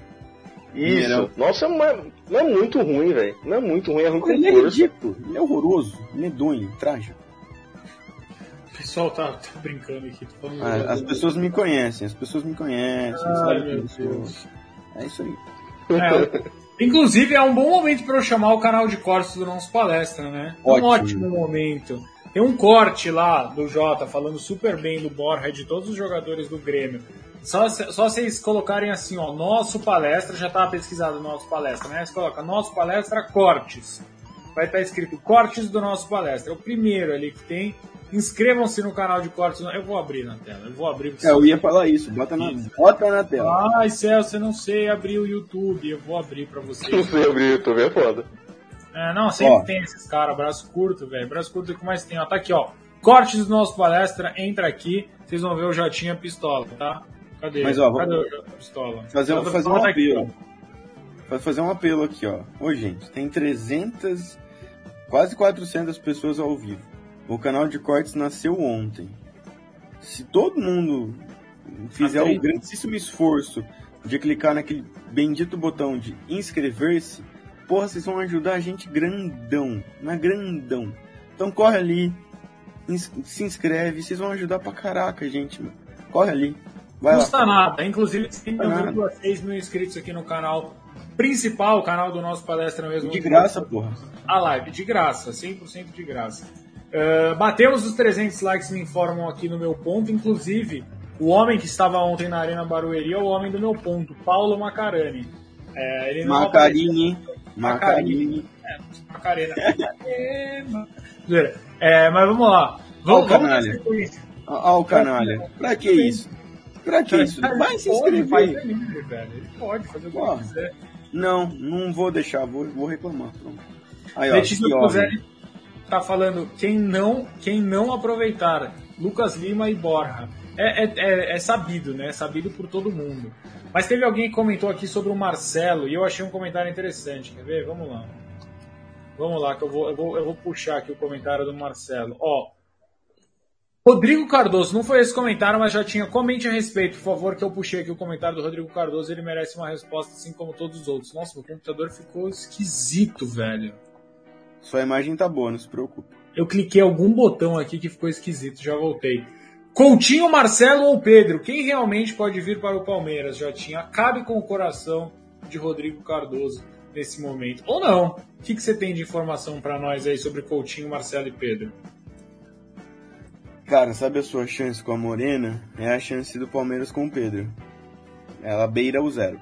Isso. Mineirão. Nossa, não é, não é muito ruim, velho. Não é muito ruim, é ruim com Ele é ridículo, ele é horroroso, medonho, trágico. O pessoal tá, tá brincando aqui. Tô falando Ah, As pessoas me conhecem, as pessoas me conhecem, Ai. É isso aí. É, inclusive, é um bom momento para eu chamar o canal de cortes do nosso palestra, né? Um Ótimo. ótimo momento. Tem um corte lá do Jota falando super bem do Borja e de todos os jogadores do Grêmio. Só, só vocês colocarem assim, ó, nosso palestra, já tá pesquisado nosso palestra, né? Você coloca nosso palestra cortes. Vai estar escrito cortes do nosso palestra. É o primeiro ali que tem. Inscrevam-se no canal de cortes. Eu vou abrir na tela. Eu vou abrir pra É, eu ia falar isso, bota na, bota na tela. Ai, Celso, eu não sei abrir o YouTube. Eu vou abrir pra vocês. Não sei abrir o YouTube, é foda. É, não, sempre Ó. tem esses caras, braço curto, velho. Braço curto é o que mais tem, ó. Tá aqui, ó. Cortes do nosso palestra, entra aqui, vocês vão ver o Jotinha pistola, tá? Cadê? Mas, ó, Cadê vamos- o pistola? Fazer, um- fazer um tá aqui, apelo. Fa- Fazer um apelo aqui, ó. Ô, gente, tem 300, quase 400 pessoas ao vivo. O canal de cortes nasceu ontem. Se todo mundo fizer o bem. grandíssimo esforço de clicar naquele bendito botão de inscrever-se, porra, vocês vão ajudar a gente grandão, na grandão. Então corre ali, ins- se inscreve, vocês vão ajudar pra caraca, gente, mano. Corre ali. Vai Não custa nada. Inclusive, tem Custa nada. 1,6 mil inscritos aqui no canal principal, o canal do nosso palestra mesmo. De graça, porra. a live de graça, 100% de graça. Uh, batemos os 300 likes, me informam aqui no meu ponto. Inclusive, o homem que estava ontem na Arena Barueri é o homem do meu ponto, Paulo Macarani. É, Macarini. Macarini. apareceu- Macarena. (laughs) É. É, mas vamos lá. Vamos, o vamos canalha. ó o canalha. Pra que isso? Pra que isso? Vai se inscrever. Ele pode fazer o que quiser. Não, não vou deixar, vou, vou reclamar. Pronto. Aí, ó, Letícia tá falando quem não, quem não aproveitar Lucas Lima e Borja. É, é, é, é sabido, né? É sabido por todo mundo. Mas teve alguém que comentou aqui sobre o Marcelo e eu achei um comentário interessante. Quer ver? Vamos lá. Vamos lá, que eu vou, eu vou, eu vou puxar aqui o comentário do Marcelo. Ó. Rodrigo Cardoso, não foi esse comentário, mas já tinha. Comente a respeito, por favor, que eu puxei aqui o comentário do Rodrigo Cardoso. Ele merece uma resposta, assim como todos os outros. Nossa, o computador ficou esquisito, velho. Sua imagem tá boa, não se preocupe. Eu cliquei algum botão aqui que ficou esquisito, já voltei. Coutinho, Marcelo ou Pedro? Quem realmente pode vir para o Palmeiras? Já tinha. Cabe com o coração de Rodrigo Cardoso nesse momento. Ou não? O que, que você tem de informação para nós aí sobre Coutinho, Marcelo e Pedro? Cara, sabe a sua chance com a Morena? É a chance do Palmeiras com o Pedro. Ela beira o zero.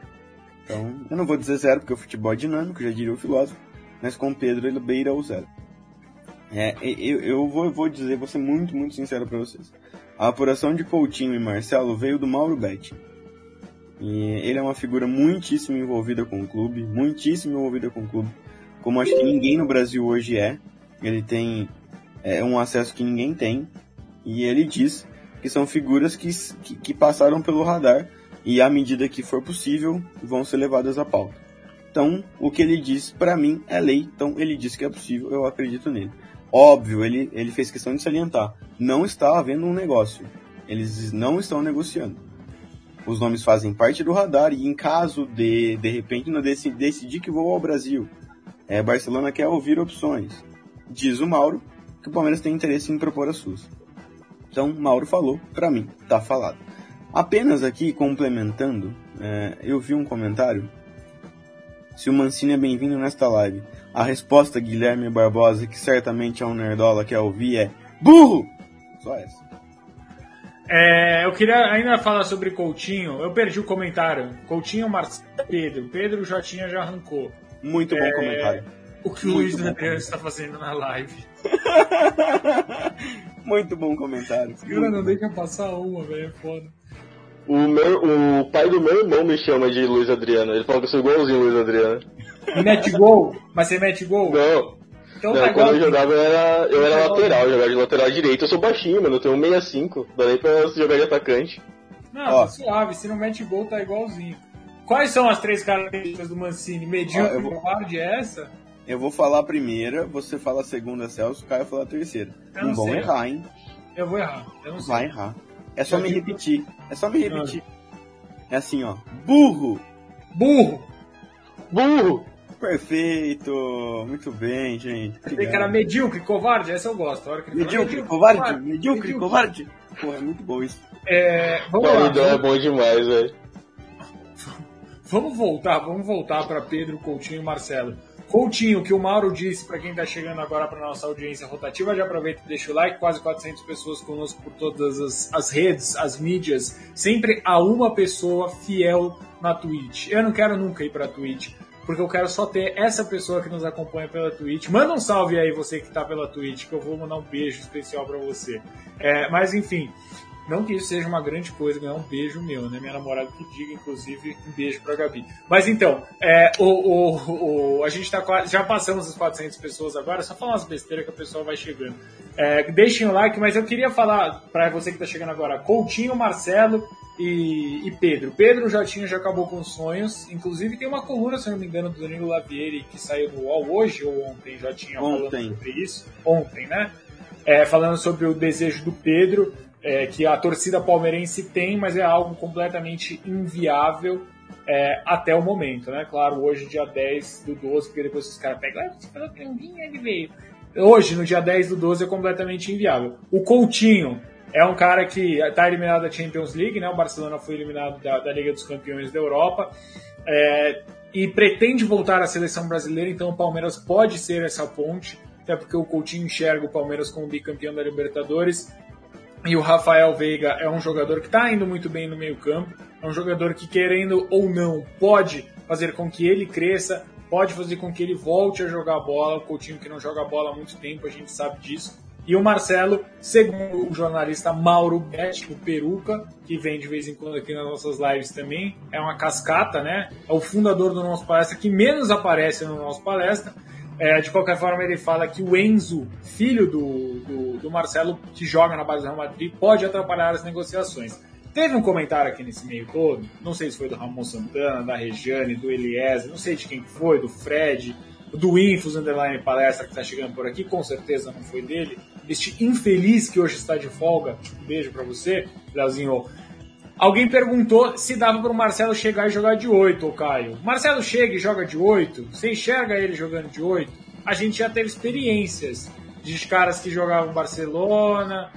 Então, eu não vou dizer zero, porque o futebol é dinâmico, já diria o filósofo. Mas com o Pedro, ele beira o zero. É, eu, eu vou, vou dizer, vou ser muito, muito sincero pra vocês. A apuração de Coutinho e Marcelo veio do Mauro Betti. E ele é uma figura muitíssimo envolvida com o clube, muitíssimo envolvida com o clube, como acho que ninguém no Brasil hoje é. Ele tem é, um acesso que ninguém tem, e ele diz que são figuras que, que, que passaram pelo radar e à medida que for possível vão ser levadas à pauta. Então, o que ele diz pra mim é lei, então ele diz que é possível, eu acredito nele. Óbvio, ele, ele fez questão de salientar, não está havendo um negócio, eles não estão negociando. Os nomes fazem parte do radar e em caso de, de repente, não deci- decidir que vou ao Brasil, é, Barcelona quer ouvir opções. Diz o Mauro que o Palmeiras tem interesse em propor as suas. Então, Mauro falou, pra mim, tá falado. Apenas aqui, complementando, é, eu vi um comentário. Se o Mancini é bem-vindo nesta live, a resposta, Guilherme Barbosa, que certamente é um nerdola que ouvir, é burro! Só essa. É, eu queria ainda falar sobre Coutinho. Eu perdi o comentário. Coutinho, Marcelo Pedro. Pedro já tinha, já arrancou. Muito bom comentário. O que o Muito Luiz bom Adriano está fazendo na live. (laughs) Muito bom comentário. Cara não deixa passar uma, velho. É foda. O, meu, o pai do meu irmão me chama de Luiz Adriano. Ele fala que eu sou igualzinho Luiz Adriano. E mete gol? Mas você mete gol? Não. Então, não, tá quando eu jogava eu era, eu era lateral, eu jogava de lateral direito. Eu sou baixinho, mano, eu tenho 65, daí pra jogar de atacante. Não, Ó. tá suave, se não mete gol tá igualzinho. Quais são as três características do Mancini? Medíocre, vou... covarde é essa? Eu vou falar a primeira, você fala a segunda, Celso, o Caio fala a terceira. não, não vão errar, hein? Eu vou errar, eu não sei. Vai errar. É só me repetir, é só me repetir. É assim, ó. Burro! Burro! Burro! Perfeito! Muito bem, gente. Tem cara medíocre, covarde, essa eu gosto. medíocre, medíocre, covarde, covarde, medíocre, medíocre, covarde. Pô, é muito bom isso. É, vamos lá. Então é bom demais, velho. Vamos voltar, vamos voltar para Pedro, Coutinho e Marcelo. Coutinho, que o Mauro disse para quem está chegando agora para nossa audiência rotativa, já aproveita e deixa o like, quase 400 pessoas conosco por todas as, as redes, as mídias, sempre há uma pessoa fiel na Twitch. Eu não quero nunca ir para Twitch, porque eu quero só ter essa pessoa que nos acompanha pela Twitch. Manda um salve aí você que está pela Twitch, que eu vou mandar um beijo especial para você. É, mas enfim, não que isso seja uma grande coisa, ganhar um beijo meu, né? Minha namorada que diga, inclusive, um beijo pra Gabi. Mas então, é, o, o, o, a gente tá quase, já passamos as 400 pessoas agora, só falar umas besteiras que a pessoa vai chegando. É, deixem o like, mas eu queria falar para você que tá chegando agora, Coutinho, Marcelo e, e, Pedro. Pedro já tinha, já acabou com sonhos. Inclusive tem uma coluna, se não me engano, do Danilo Lavieri que saiu no UOL hoje ou ontem, já tinha ontem. falando sobre isso. Ontem, né? É, falando sobre o desejo do Pedro é, que a torcida palmeirense tem, mas é algo completamente inviável é, até o momento, né? Claro, hoje, dia 10 do 12, porque depois os caras pegam, ah, você falou que ele veio. Hoje, no dia 10 do 12, é completamente inviável. O Coutinho é um cara que está eliminado da Champions League, né? O Barcelona foi eliminado da, da Liga dos Campeões da Europa. É, e pretende voltar à seleção brasileira, então o Palmeiras pode ser essa ponte, até porque o Coutinho enxerga o Palmeiras como bicampeão da Libertadores e o Rafael Veiga é um jogador que está indo muito bem no meio-campo, é um jogador que, querendo ou não, pode fazer com que ele cresça, pode fazer com que ele volte a jogar bola. O Coutinho que não joga bola há muito tempo, a gente sabe disso. E o Marcelo, segundo o jornalista Mauro Betti, o Peruca, que vem de vez em quando aqui nas nossas lives também, é uma cascata, né? É o fundador do nosso palestra que menos aparece no nosso palestra. É, de qualquer forma, ele fala que o Enzo, filho do, do, do, Marcelo, que joga na base do Real Madrid, pode atrapalhar as negociações. Teve um comentário aqui nesse meio todo, não sei se foi do Ramon Santana, da Regiane, do Eliezer, não sei de quem foi, do Fred, do Infos Underline Palestra que está chegando por aqui, com certeza não foi dele. Este infeliz que hoje está de folga, um beijo para você, Leozinho. Alguém perguntou se dava para o Marcelo chegar e jogar de 8, ô Caio. Marcelo chega e joga de 8, você enxerga ele jogando de 8? A gente já teve experiências de caras que jogavam Barcelona,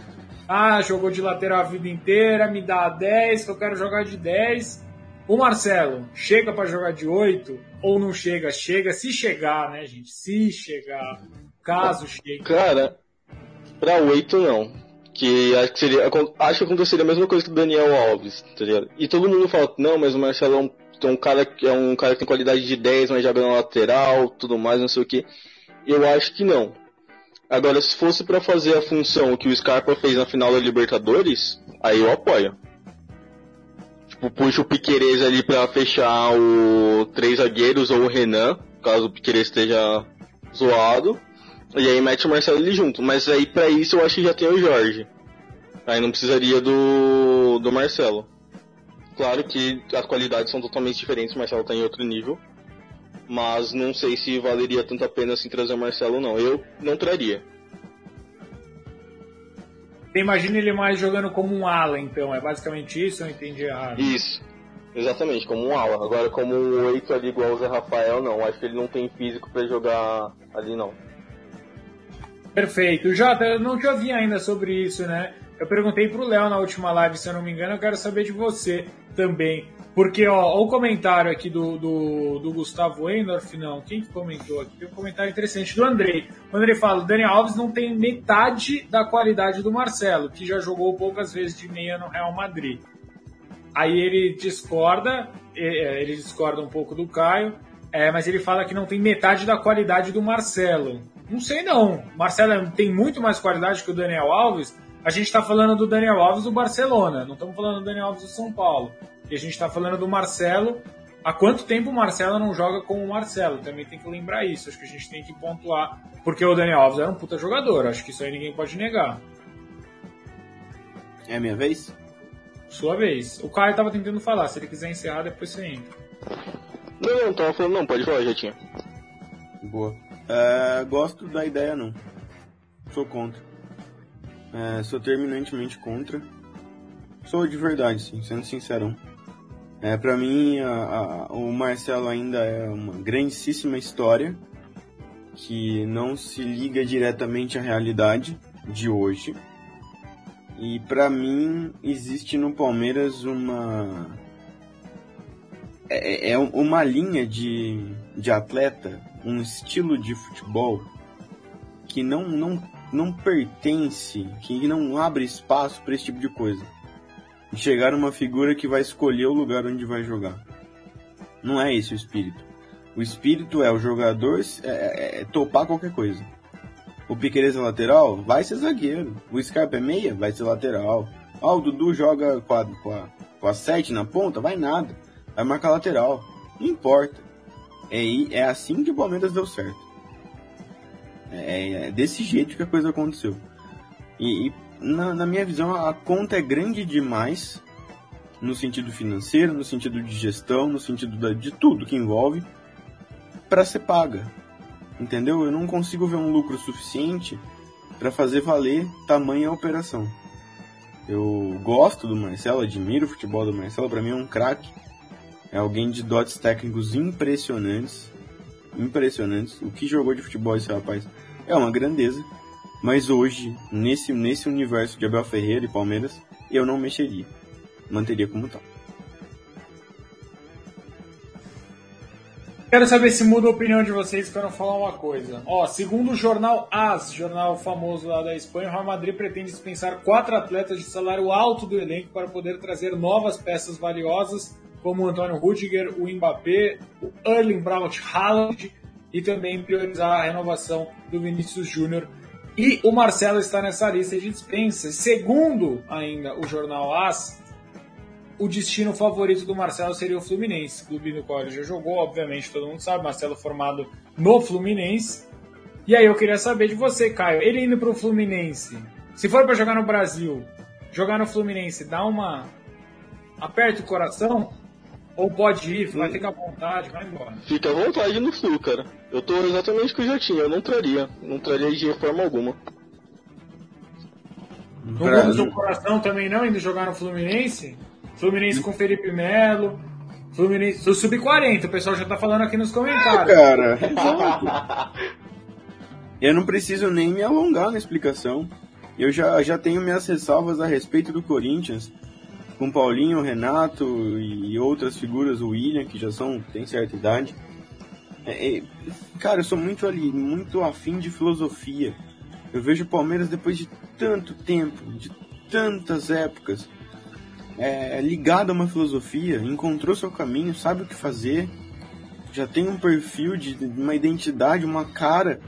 ah, jogou de lateral a vida inteira, me dá 10, que eu quero jogar de 10. O Marcelo chega para jogar de 8 ou não chega? Chega se chegar, né, gente? Se chegar. Caso chegue. Cara, para 8 não que acho que seria acho que aconteceria a mesma coisa que o Daniel Alves, tá ligado? E todo mundo fala, não, mas o Marcelo é um, é um cara que é um cara que tem qualidade de 10, mas joga na lateral, tudo mais, não sei o que. Eu acho que não. Agora, se fosse para fazer a função que o Scarpa fez na final da Libertadores, aí eu apoio. Tipo, puxa o Piquerez ali para fechar o três zagueiros ou o Renan, caso o Piquerez esteja zoado e aí mete o Marcelo ali junto. Mas aí para isso eu acho que já tem o Jorge. Aí não precisaria do, do Marcelo. Claro que as qualidades são totalmente diferentes, o Marcelo tá em outro nível. Mas não sei se valeria tanto a pena assim trazer o Marcelo não. Eu não traria. Imagina ele mais jogando como um ala, então. É basicamente isso, eu entendi errado. Isso. Exatamente, como um ala. Agora, como um 8 ali igual o Zé Rafael, não. Acho que ele não tem físico para jogar ali, não. Perfeito. Jota, eu não te ouvi ainda sobre isso, né? Eu perguntei pro Léo na última live, se eu não me engano, eu quero saber de você também. Porque, ó, ó o comentário aqui do, do, do Gustavo Endorf, não, quem que comentou aqui? Tem um comentário interessante do Andrei. O Andrei fala, o Daniel Alves não tem metade da qualidade do Marcelo, que já jogou poucas vezes de meia no Real Madrid. Aí ele discorda, é, ele discorda um pouco do Caio, é, mas ele fala que não tem metade da qualidade do Marcelo. Não sei não. Marcelo tem muito mais qualidade que o Daniel Alves. A gente está falando do Daniel Alves do Barcelona, não estamos falando do Daniel Alves do São Paulo. E a gente está falando do Marcelo há quanto tempo o Marcelo não joga como o Marcelo? Também tem que lembrar isso. Acho que a gente tem que pontuar. Porque o Daniel Alves era um puta jogador. Acho que isso aí ninguém pode negar. É a minha vez? Sua vez. O Caio tava tentando falar. Se ele quiser encerrar, depois você entra. Não, não, tava falando não. Pode falar, já tinha. Boa. É, gosto da ideia, não. Sou contra. É, sou terminantemente contra. Sou de verdade, sim, sendo sincerão. É, para mim, a, a, o Marcelo ainda é uma grandíssima história que não se liga diretamente à realidade de hoje. E para mim existe no Palmeiras uma é, é, é uma linha de, de atleta, um estilo de futebol que não, não, não pertence, que não abre espaço para esse tipo de coisa chegar uma figura que vai escolher o lugar onde vai jogar. Não é esse o espírito. O espírito é o jogador é, é, é topar qualquer coisa. O Piqueires é lateral? Vai ser zagueiro. O Scarpa é meia? Vai ser lateral. Ah, o Dudu joga com a, com a, com a 7 na ponta? Vai nada. Vai marcar lateral. Não importa. É, é assim que o Palmeiras deu certo. É, é desse jeito que a coisa aconteceu. E, e na, na minha visão, a conta é grande demais no sentido financeiro, no sentido de gestão, no sentido da, de tudo que envolve para ser paga. Entendeu? Eu não consigo ver um lucro suficiente para fazer valer tamanha operação. Eu gosto do Marcelo, admiro o futebol do Marcelo, para mim é um craque. É alguém de dotes técnicos impressionantes. Impressionantes. O que jogou de futebol esse rapaz é uma grandeza. Mas hoje, nesse, nesse universo de Abel Ferreira e Palmeiras, eu não mexeria. Manteria como tal. Quero saber se muda a opinião de vocês, quero falar uma coisa. Ó, segundo o jornal AS, jornal famoso lá da Espanha, o Real Madrid pretende dispensar quatro atletas de salário alto do elenco para poder trazer novas peças valiosas, como o Antônio Rudiger, o Mbappé, o Erling Braut Haaland e também priorizar a renovação do Vinícius Júnior e o Marcelo está nessa lista de dispensas. Segundo ainda o jornal AS, o destino favorito do Marcelo seria o Fluminense, clube no qual ele já jogou, obviamente todo mundo sabe, Marcelo formado no Fluminense. E aí eu queria saber de você, Caio, ele indo para o Fluminense, se for para jogar no Brasil, jogar no Fluminense, dá uma aperta o coração ou pode ir, vai ficar à vontade, vai embora. Fica à vontade no Flu, cara. Eu tô exatamente o que eu já tinha, eu não traria. Não traria de forma alguma. No fundo do coração também não, indo jogar no Fluminense? Fluminense com Felipe Melo. Fluminense. Do Sub-40, o pessoal já tá falando aqui nos comentários. Ah, cara. (laughs) eu não preciso nem me alongar na explicação. Eu já, já tenho minhas ressalvas a respeito do Corinthians com Paulinho, Renato e outras figuras, o William, que já são, tem certa idade. É, é, cara, eu sou muito ali, muito afim de filosofia. Eu vejo o Palmeiras depois de tanto tempo, de tantas épocas, é, ligado a uma filosofia, encontrou seu caminho, sabe o que fazer, já tem um perfil de, de uma identidade, uma cara.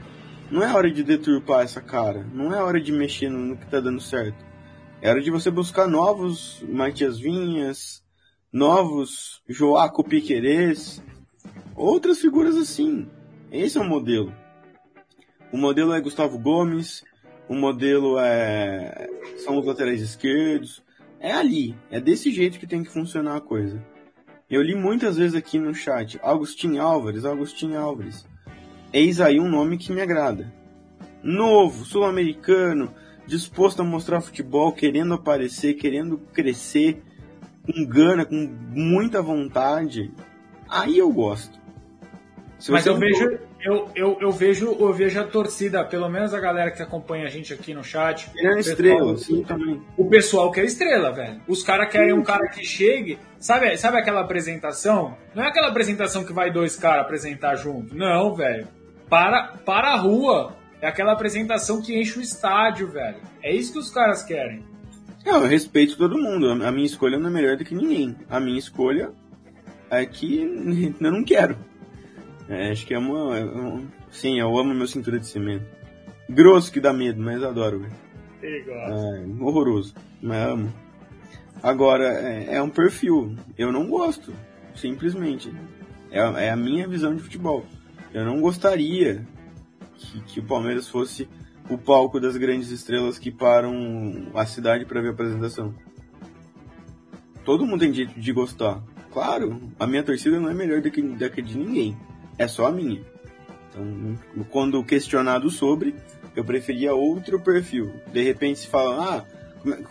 Não é hora de deturpar essa cara, não é hora de mexer no, no que tá dando certo. Era de você buscar novos Matias Vinhas, novos Joaco Piquerez, outras figuras assim. Esse é o modelo. O modelo é Gustavo Gomes, o modelo é são os laterais esquerdos. É ali, é desse jeito que tem que funcionar a coisa. Eu li muitas vezes aqui no chat, Agostinho Álvares, Agostinho Álvares. Eis aí um nome que me agrada. Novo, sul-americano, disposto a mostrar futebol, querendo aparecer, querendo crescer, com gana, com muita vontade, aí eu gosto. Se Mas eu vejo, eu, eu, eu, vejo, eu vejo a torcida, pelo menos a galera que acompanha a gente aqui no chat. É estrela, sim, também. O pessoal quer estrela, velho. Os caras querem um cara que chegue. Sabe, sabe aquela apresentação? Não é aquela apresentação que vai dois caras apresentar junto. Não, velho. Para, para a rua. É aquela apresentação que enche o estádio, velho. É isso que os caras querem. Não, eu respeito todo mundo. A minha escolha não é melhor do que ninguém. A minha escolha é que (laughs) eu não quero. É, acho que é uma. É uma sim, eu amo meu cintura de cimento. Grosso que dá medo, mas adoro, velho. É, horroroso, mas amo. Agora, é, é, um perfil. Eu não gosto. simplesmente. É, é a minha visão de futebol. Eu não gostaria que, que o Palmeiras fosse o palco das grandes estrelas que param a cidade para ver a apresentação. Todo mundo tem direito de gostar. Claro, a minha torcida não é melhor do que, do que de ninguém. É só a minha. Então, quando questionado sobre, eu preferia outro perfil. De repente se fala, ah, como é,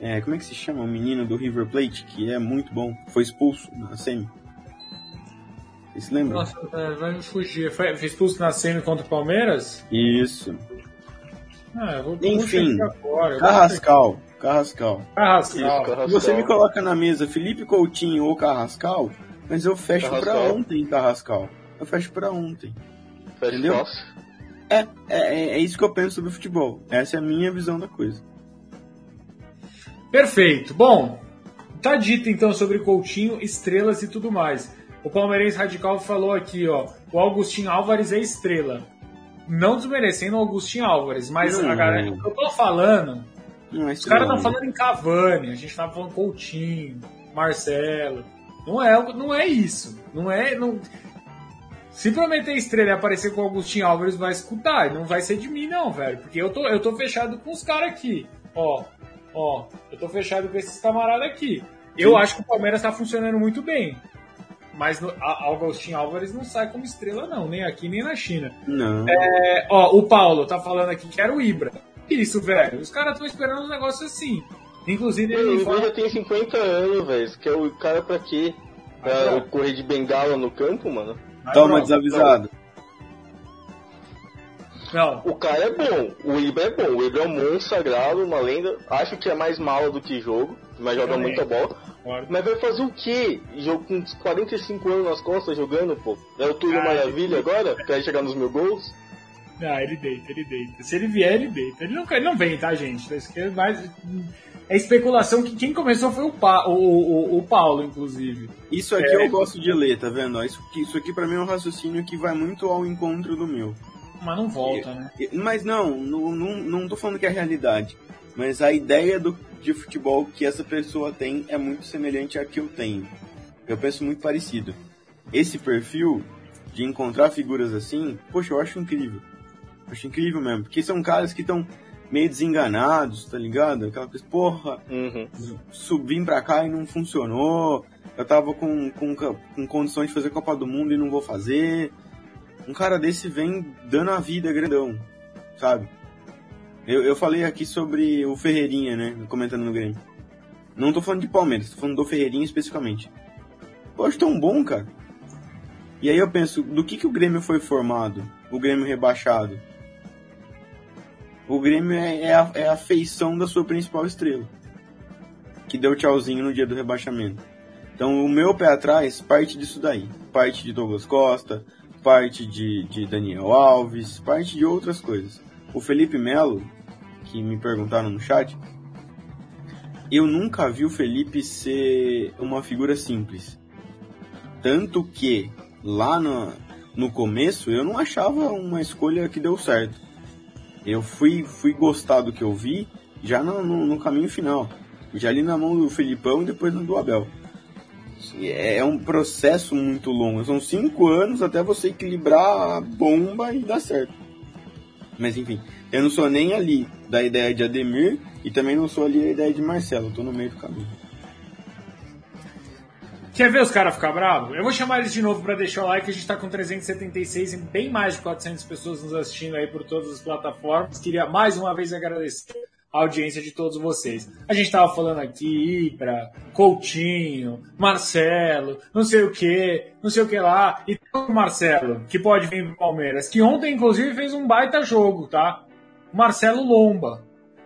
é, como é que se chama o menino do River Plate, que é muito bom, foi expulso na semi? Vocês se lembram? Nossa, é, vai me fugir. Foi, expulso na semi contra o Palmeiras? Isso. Ah, eu vou, Enfim, agora. Carrascal. Carrascal. Carrascal. Isso, Carrascal. Você me coloca na mesa Felipe Coutinho ou Carrascal, mas eu fecho Carrascal. pra ontem, Carrascal. Eu fecho pra ontem. Fecha Entendeu? É, é, é- é isso que eu penso sobre futebol. Essa é a minha visão da coisa. Perfeito. Bom, tá dito então sobre Coutinho, estrelas e tudo mais. O palmeirense radical falou aqui, ó, o Augustinho Álvares é estrela. Não desmerecendo o Augustinho Álvares, mas Não. a galera, o que eu tô falando, Não é os caras estão falando em Cavani, a gente tava falando Coutinho, Marcelo. Não é, não é isso. Não é, não se prometer estrela e aparecer com o Agostinho Álvares, vai escutar. Não vai ser de mim, não, velho. Porque eu tô, eu tô fechado com os caras aqui. Ó, ó. Eu tô fechado com esses camaradas aqui. Eu Sim. acho que o Palmeiras tá funcionando muito bem. Mas no, a, Agostinho Álvares não sai como estrela, não. Nem aqui, nem na China. Não. É, ó, o Paulo tá falando aqui que era o Ibra. Isso, velho. Os caras estão esperando um negócio assim. Inclusive, ele o Ibra já tem 50 anos, velho. Você quer o cara pra quê? Pra ó, correr de bengala no campo, mano? mas, Toma desavisado. Não, O cara é bom, o Ibra é bom, o Ibra é um monstro sagrado, uma lenda. Acho que é mais mala do que jogo, mas joga muita bola. Concordo. Mas vai fazer o quê? Jogo com uns 45 anos nas costas jogando, pô. É o Túlio Ah, Maravilha agora? Quer chegar nos mil gols? Ah, ele deita, ele deita. Se ele vier, ele deita. Ele não, ele não vem, tá, gente? Isso é, mais... é especulação que quem começou foi o, pa... o, o, o Paulo, inclusive. Isso aqui É. eu gosto de ler, tá vendo? Isso aqui, isso aqui pra mim é um raciocínio que vai muito ao encontro do meu. Mas não volta, né? E- Mas não, não, não, não tô falando que é a realidade. Mas a ideia do, de futebol que essa pessoa tem é muito semelhante à que eu tenho. Eu penso muito parecido. Esse perfil de encontrar figuras assim, poxa, eu acho incrível. Eu acho incrível mesmo. Porque são caras que estão meio desenganados, tá ligado? Aquela coisa, porra, Uhum. subir pra cá e não funcionou. Eu tava com, com, com condições de fazer Copa do Mundo e não vou fazer. Um cara desse vem dando a vida grandão, sabe? Eu, eu falei aqui sobre o Ferreirinha, né? Comentando no Grêmio. Não tô falando de Palmeiras, tô falando do Ferreirinha especificamente. Eu acho tão bom, cara. E aí eu penso, do que, que o Grêmio foi formado? O Grêmio rebaixado? O Grêmio é, é, a, é a feição da sua principal estrela que deu tchauzinho no dia do rebaixamento. Então o meu pé atrás parte disso daí. Parte de Douglas Costa, parte de, de Daniel Alves, parte de outras coisas. O Felipe Melo, que me perguntaram no chat, eu nunca vi o Felipe ser uma figura simples. Tanto que lá no, no começo eu não achava uma escolha que deu certo. Eu fui, fui gostar do que eu vi já no, no, no caminho final. Já ali na mão do Felipão e depois no do Abel. É é um processo muito longo. São cinco anos até você equilibrar a bomba e dar certo. Mas enfim, eu não sou nem ali da ideia de Ademir e também não sou ali da ideia de Marcelo. Eu tô no meio do caminho. Quer ver os caras ficar bravos? Eu vou chamar eles de novo para deixar o like. A gente tá com 376 e bem mais de 400 pessoas nos assistindo aí por todas as plataformas. Queria mais uma vez agradecer a audiência de todos vocês. A gente tava falando aqui, Ibra, Coutinho, Marcelo, não sei o que, não sei o que lá. E o Marcelo, que pode vir pro Palmeiras, que ontem, inclusive, fez um baita jogo, tá? Marcelo Lomba.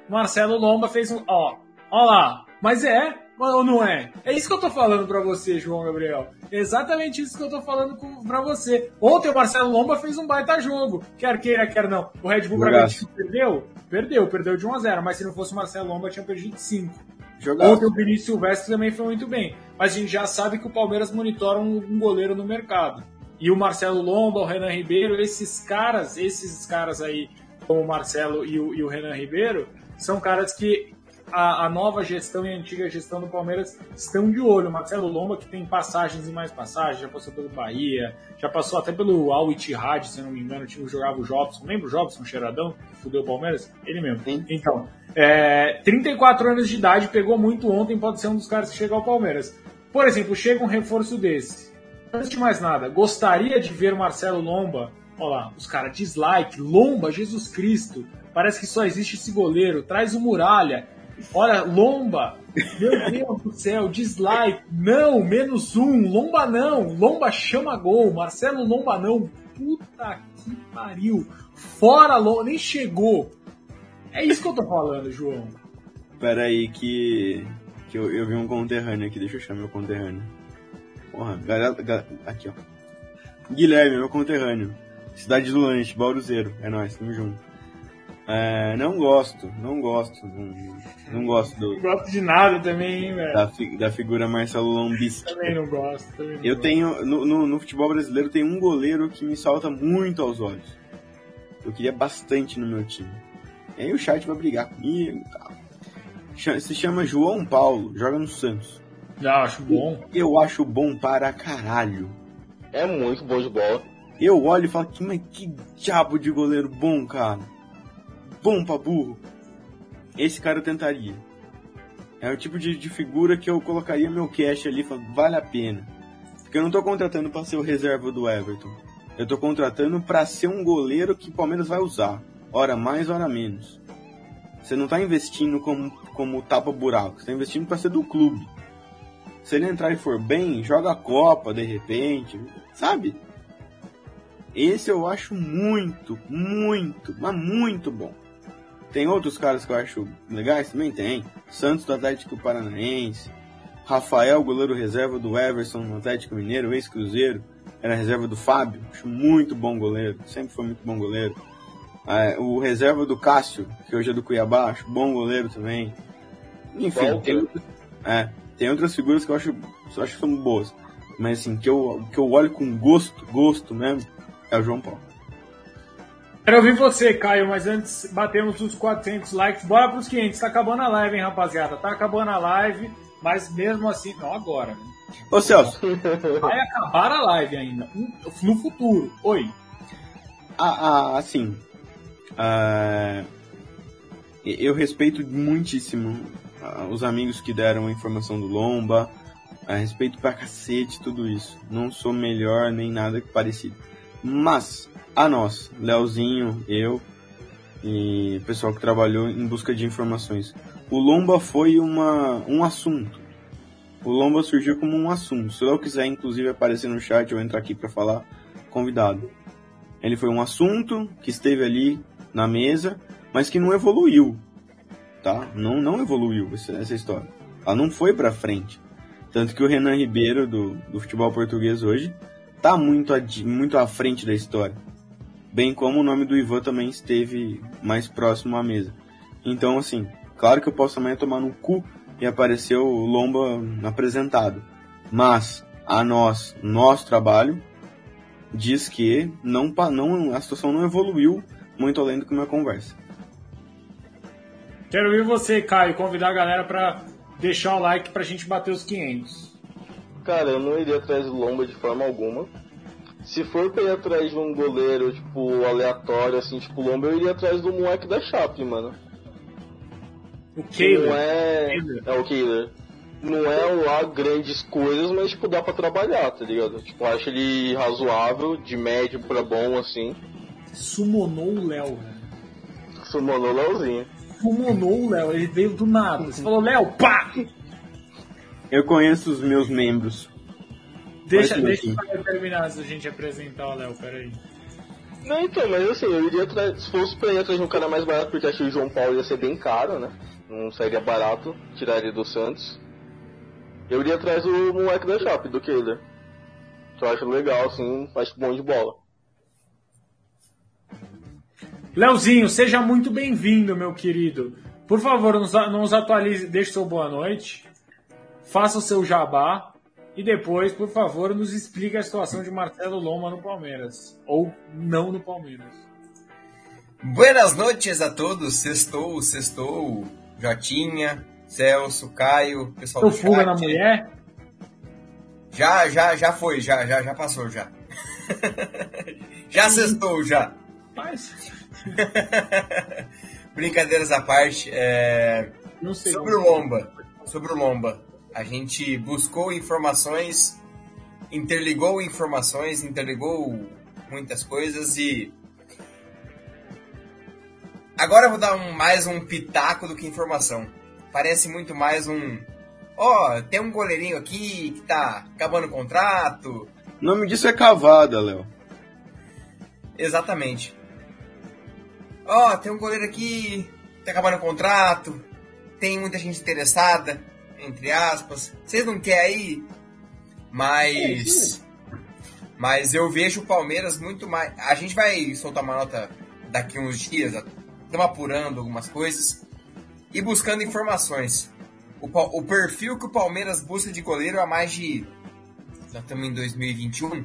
Marcelo Lomba fez um. Ó, ó lá. Mas é, ou não é? É isso que eu tô falando pra você, João Gabriel. É exatamente isso que eu tô falando com, pra você. Ontem o Marcelo Lomba fez um baita jogo. Quer queira, quer não. O Red Bull. Bragantino perdeu? Perdeu, perdeu de 1 a 0 Mas se não fosse o Marcelo Lomba, tinha perdido de 5. Jogar. Ontem o Vinícius Silvestre também foi muito bem. Mas a gente já sabe que o Palmeiras monitora um, um goleiro no mercado. E o Marcelo Lomba, o Renan Ribeiro, esses caras, esses caras aí, como o Marcelo e o, e o Renan Ribeiro, são caras que a, a, nova gestão e a antiga gestão do Palmeiras estão de olho. Marcelo Lomba, que tem passagens e mais passagens, já passou pelo Bahia, já passou até pelo Al Ittihad, se não me engano, o time jogava o Jobson. Lembra o Jobson, o Cheiradão, que fudeu o Palmeiras? Ele mesmo. Sim. Então, é, 34 anos de idade, pegou muito ontem, pode ser um dos caras que chega ao Palmeiras. Por exemplo, chega um reforço desse. Antes de mais nada, gostaria de ver Marcelo Lomba. Olha lá, os caras, dislike, Lomba, Jesus Cristo. Parece que só existe esse goleiro. Traz o Muralha. Olha, Lomba. Meu (laughs) Deus do céu, dislike. Não, menos um. Lomba não. Lomba chama gol. Marcelo Lomba não. Puta que pariu. Fora Lomba. Nem chegou. É isso que eu tô falando, João. Pera aí que, que eu, eu vi um conterrâneo aqui. Deixa eu chamar meu conterrâneo. Porra, galera, aqui ó. Guilherme, meu conterrâneo. Cidade do Lanche, Bauruzeiro. É nóis, tamo junto. É, não gosto, não gosto. Não, não gosto do. Não gosto de nada também, velho. Da, da, figura Marcelo Lombisky. Também não gosto. Também não eu gosto. tenho. No, no, no, futebol brasileiro tem um goleiro que me salta muito aos olhos. Eu queria bastante no meu time. E aí o chat vai brigar comigo e tal. Se chama João Paulo, joga no Santos. Já acho bom. Eu acho bom para caralho. É muito bom de bola. Eu olho e falo, que, mas que diabo de goleiro bom, cara bom pra burro. Esse cara eu tentaria. É o tipo de, de figura que eu colocaria meu cash ali e falo, vale a pena. Porque eu não tô contratando para ser o reserva do Everton. Eu tô contratando para ser um goleiro que o Palmeiras vai usar. Hora mais, hora menos. Você não tá investindo como, como tapa-buraco. Você tá investindo para ser do clube. Se ele entrar e for bem, joga a Copa de repente. Sabe? Esse eu acho muito, muito, mas muito bom. Tem outros caras que eu acho legais? Também tem. Santos do Atlético Paranaense. Rafael, goleiro reserva do Everson no Atlético Mineiro, ex-Cruzeiro. Era reserva do Fábio. Acho muito bom goleiro. Sempre foi muito bom goleiro. É, o reserva do Cássio, que hoje é do Cuiabá, acho bom goleiro também. Enfim, tem, é, tem outras figuras que eu acho, eu acho que são boas. Mas assim, que eu, que eu olho com gosto, gosto mesmo, é o João Paulo. Quero ouvir você, Caio, mas antes batemos os 400 likes. Bora pros 500. Tá acabando a live, hein, rapaziada? Tá acabando a live, mas mesmo assim. Não agora, né? Ô, Celso. (laughs) Vai acabar a live ainda. No futuro. Oi. Ah, ah assim. Ah, eu respeito muitíssimo os amigos que deram a informação do Lomba. Ah, respeito pra cacete tudo isso. Não sou melhor nem nada parecido. Mas a nós, Leozinho, eu e o pessoal que trabalhou em busca de informações. O Lomba foi uma, um assunto. O Lomba surgiu como um assunto. Se eu quiser, inclusive, aparecer no chat ou entrar aqui para falar, convidado. Ele foi um assunto que esteve ali na mesa, mas que não evoluiu. Tá? Não, não evoluiu essa, história. Ela não foi para frente. Tanto que o Renan Ribeiro, do, do futebol português hoje, tá muito, muito à frente da história bem como o nome do Ivan também esteve mais próximo à mesa. Então, assim, claro que eu posso amanhã tomar no cu e aparecer o Lomba apresentado, mas a nós, nosso trabalho, diz que não, não, a situação não evoluiu muito além do que uma conversa. Quero ouvir você, Caio, convidar a galera para deixar o like para a gente bater os 500. Cara, eu não iria atrás do Lomba de forma alguma se for pra ir atrás de um goleiro, tipo, aleatório, assim, tipo Lomba, eu iria atrás do moleque da Chape, mano. O Kehler? Não é... É o Kehler. Não é lá grandes coisas, mas, tipo, dá pra trabalhar, tá ligado? Tipo, acho ele razoável, de médio pra bom, assim. Sumonou o Léo, velho. Sumonou o Léozinho. Sumonou o Léo, ele veio do nada. Você falou, Léo, pá! Eu conheço os meus membros. Deixa, deixa eu terminar antes da gente apresentar o Léo, peraí. Não, então, mas assim, eu iria atrás, se fosse pra ir atrás de um cara mais barato, porque acho que o João Paulo ia ser bem caro, né? Não sairia barato tirar ele do Santos. Eu iria atrás do moleque da Shop, do Kehler. Que eu acho legal, assim, acho bom de bola. Leozinho, seja muito bem-vindo, meu querido. Por favor, nos, nos atualize, deixe seu boa noite. Faça o seu jabá e depois, por favor, nos explique a situação de Marcelo Loma no Palmeiras. Ou não no Palmeiras. Buenas noites a todos, sextou, sextou. Jotinha, Celso, Caio, pessoal Tô do fuga na mulher? Já, já, já foi, já, já, já passou, já. (laughs) já cestou, já. Mas, (laughs) Brincadeiras à parte, é... não sei. sobre o Lomba, sobre o Lomba, a gente buscou informações, interligou informações, interligou muitas coisas e agora eu vou dar um- mais um pitaco do que informação. Parece muito mais um, ó, tem um goleirinho aqui que tá acabando o contrato, O nome disso é cavada, Léo. Exatamente. Ó, tem um goleiro aqui, tá acabando o contrato, tem muita gente interessada, entre aspas. Vocês não querem aí? Mas. Mas eu vejo o Palmeiras muito mais. A gente vai soltar uma nota daqui uns dias, estamos apurando algumas coisas e buscando informações. O, o perfil que o Palmeiras busca de goleiro há mais de. Já estamos em 2021?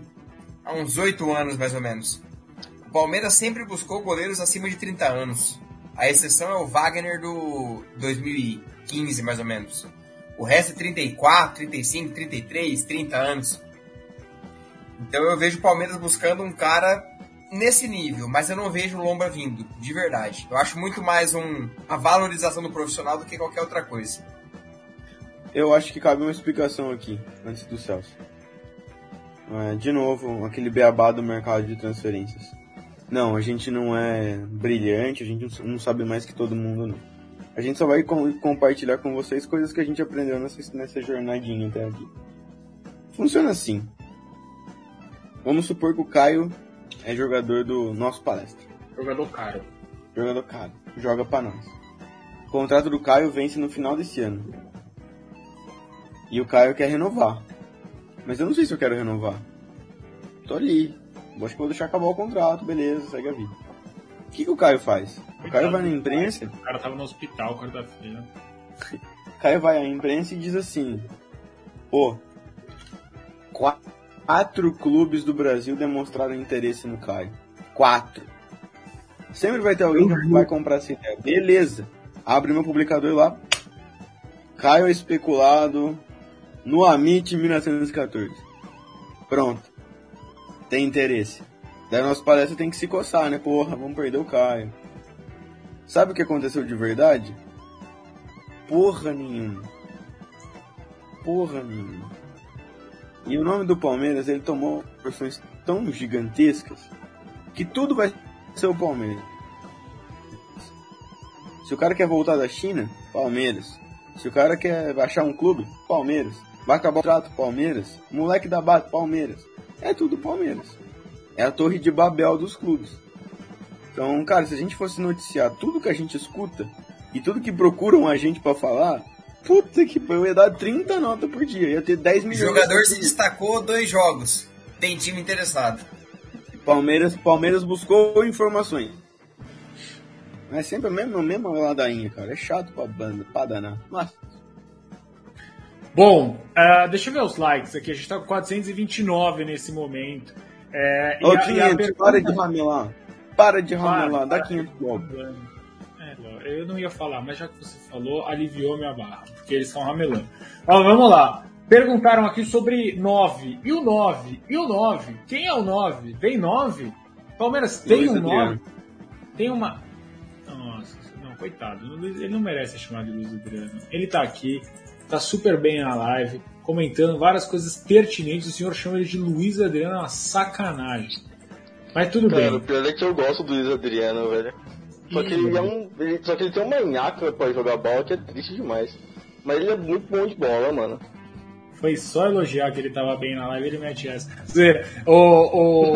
Há uns oito anos mais ou menos. O Palmeiras sempre buscou goleiros acima de 30 anos. A exceção é o Wagner do 2015, mais ou menos. O resto é 34, 35, 33, 30 anos. Então eu vejo o Palmeiras buscando um cara nesse nível, mas eu não vejo o Lomba vindo, de verdade. Eu acho muito mais um, uma valorização do profissional do que qualquer outra coisa. Eu acho que cabe uma explicação aqui, antes do Celso. É, de novo, aquele beabá do mercado de transferências. Não, a gente não é brilhante, a gente não sabe mais que todo mundo, não. A gente só vai com- compartilhar com vocês coisas que a gente aprendeu nessa, nessa jornadinha até aqui. Funciona assim. Vamos supor que o Caio é jogador do nosso palestra. Jogador caro. Jogador caro. Joga pra nós. O contrato do Caio vence no final desse ano. E o Caio quer renovar. Mas eu não sei se eu quero renovar. Tô ali. Acho que vou deixar acabar o contrato, beleza, segue a vida. O que, que o Caio faz? O Caio vai na imprensa, O cara tava no hospital quarta-feira. o Caio vai à imprensa e diz assim: Pô, qua- quatro clubes do Brasil demonstraram interesse no Caio. Quatro. Sempre vai ter alguém que vai comprar essa ideia. Beleza. Abre meu publicador lá. Caio é especulado no Amit 1914. Pronto. Tem interesse. Daí nosso palestra tem que se coçar, né? Porra, vamos perder o Caio. Sabe o que aconteceu de verdade? Porra nenhuma. Porra nenhuma. E o nome do Palmeiras, ele tomou proporções tão gigantescas que tudo vai ser o Palmeiras. Se o cara quer voltar da China, Palmeiras. Se o cara quer baixar um clube, Palmeiras. Vai acabar o trato, Palmeiras. Moleque da base, Palmeiras. É tudo Palmeiras. É a torre de Babel dos clubes. Então, cara, se a gente fosse noticiar tudo que a gente escuta e tudo que procuram a gente pra falar, puta que pariu, eu ia dar 30 notas por dia. Ia ter 10 O milhões. jogador se destacou dois jogos. Tem time interessado. Palmeiras, Palmeiras buscou informações. Mas sempre a mesma, a mesma ladainha, cara. É chato pra banda, pra danar. Mas, Bom, ah, deixa eu ver os likes aqui. A gente tá com 429 nesse momento. É, e ô e a 500, pergunta- para de ramelar. Para de ramelar, dá para. 500 logo. É, eu não ia falar, mas já que você falou, aliviou minha barra, porque eles estão ramelando. Ó, vamos lá. Perguntaram aqui sobre 9. E o 9? E o 9? Quem é o 9? Tem 9? Palmeiras tem Luiz um Adriano. 9? Tem uma. Nossa, não, coitado. Ele não merece ser chamado de Luiz Adriano. Ele tá aqui, tá super bem na live, comentando várias coisas pertinentes. O senhor chama ele de Luiz Adriano, é uma sacanagem. Mas tudo Cara, o bem. pior é que eu gosto do Luiz Adriano, velho. Só que ele é um. ele- só que ele tem uma manhaca pra jogar bola que é triste demais. Mas ele é muito bom de bola, mano. Foi só elogiar que ele tava bem na live, ele mete essa. O, o,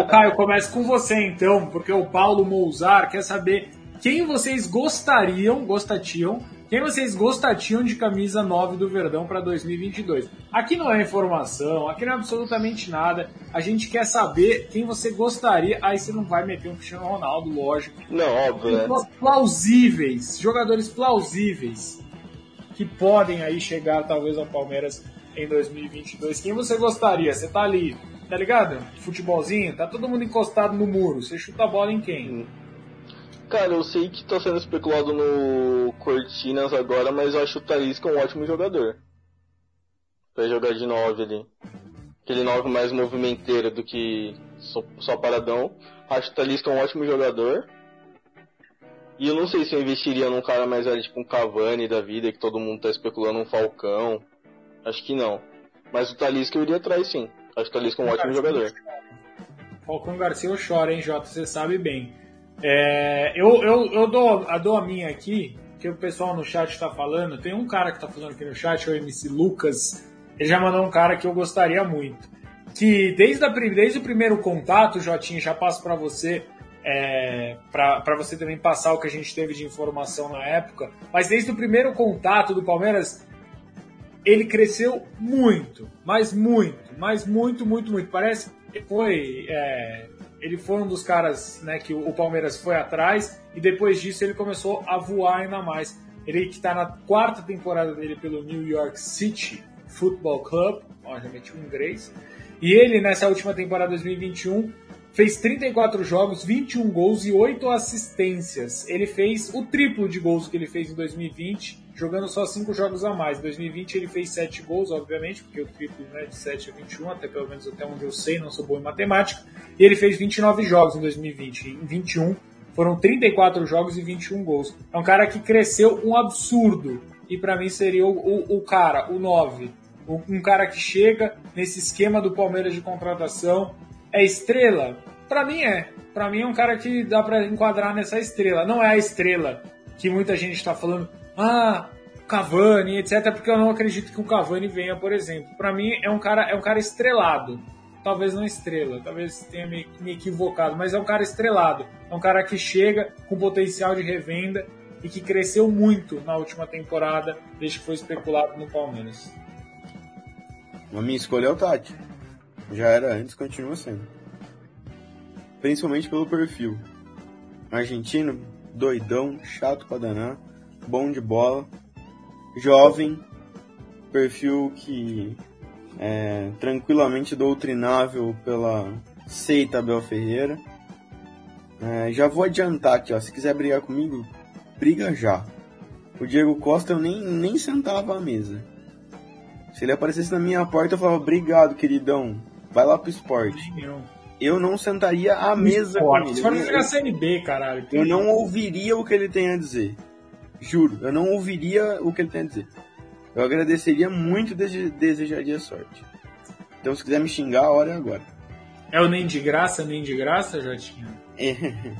o Caio, começa com você então, porque o Paulo Mouzar quer saber quem vocês gostariam, gostatiam, quem vocês gostatiam de camisa 9 do Verdão para 2022. Aqui não é informação, aqui não é absolutamente nada. A gente quer saber quem você gostaria. Aí você não vai meter um Cristiano Ronaldo, lógico. Não, óbvio, né? Plausíveis, jogadores plausíveis que podem aí chegar talvez ao Palmeiras em 2022. Quem você gostaria? Você tá ali, tá ligado? Futebolzinho, tá todo mundo encostado no muro. Você chuta a bola em quem? Cara, eu sei que tá sendo especulado no Cortinas agora, mas eu acho o Talisca um ótimo jogador. Pra jogar de 9 ali. Aquele 9 mais movimenteiro do que só, só paradão. Acho o Talisca um ótimo jogador. E eu não sei se eu investiria num cara mais velho, tipo um Cavani da vida, que todo mundo tá especulando um Falcão. Acho que não. Mas o Talisca eu iria atrás sim. Acho o Talisca um ótimo jogador. Falcão Garcia eu choro, hein, Jota? Você sabe bem. É, eu, eu, eu dou, eu dou a minha aqui, que o pessoal no chat está falando. Tem um cara que está falando aqui no chat, é o MC Lucas. Ele já mandou um cara que eu gostaria muito. Que desde, a, desde o primeiro contato, Jotinho, já passo para você, é, para você também passar o que a gente teve de informação na época. Mas desde o primeiro contato do Palmeiras, ele cresceu muito, mas muito, mas muito, muito, muito. Parece que foi é, ele foi um dos caras né, que o Palmeiras foi atrás e depois disso ele começou a voar ainda mais. Ele que está na quarta temporada dele pelo New York City Football Club, obviamente um inglês, e ele nessa última temporada 2021 fez 34 jogos, 21 gols e 8 assistências. Ele fez o triplo de gols que ele fez em 2020 jogando só 5 jogos a mais. Em 2020 ele fez 7 gols, obviamente, porque o triplo né, de 7 a 21, até pelo menos até onde eu sei, não sou bom em matemática. E ele fez 29 jogos em 2020. Em 21 foram 34 jogos e 21 gols. É um cara que cresceu um absurdo. E para mim seria o, o, o, cara, o 9. Um cara que chega nesse esquema do Palmeiras de contratação. É estrela? Para mim é. Para mim é um cara que dá para enquadrar nessa estrela. Não é a estrela que muita gente está falando ah, Cavani, etc, porque eu não acredito que o Cavani venha, por exemplo. Para mim é um cara é um cara estrelado. Talvez não estrela, talvez tenha me, me equivocado, mas é um cara estrelado. É um cara que chega com potencial de revenda e que cresceu muito na última temporada, desde que foi especulado no Palmeiras. A minha escolha é o Tati. Já era antes, continua sendo. Principalmente pelo perfil. Argentino, doidão, chato pra danar bom de bola, jovem, perfil que é tranquilamente doutrinável pela seita Abel Ferreira. É, já vou adiantar aqui, ó, se quiser brigar comigo, briga já. O Diego Costa eu nem, nem sentava à mesa. Se ele aparecesse na minha porta, eu falava, obrigado, queridão, vai lá pro esporte. Eu não sentaria à mesa esporte. com ele. Se for jogar CNB, caralho. Eu não ouviria o que ele tem a dizer. Juro, eu não ouviria o que ele tem a dizer. Eu agradeceria muito e desejaria sorte. Então, se quiser me xingar, a hora é agora. É o nem de graça, nem de graça, Jotinho? (laughs)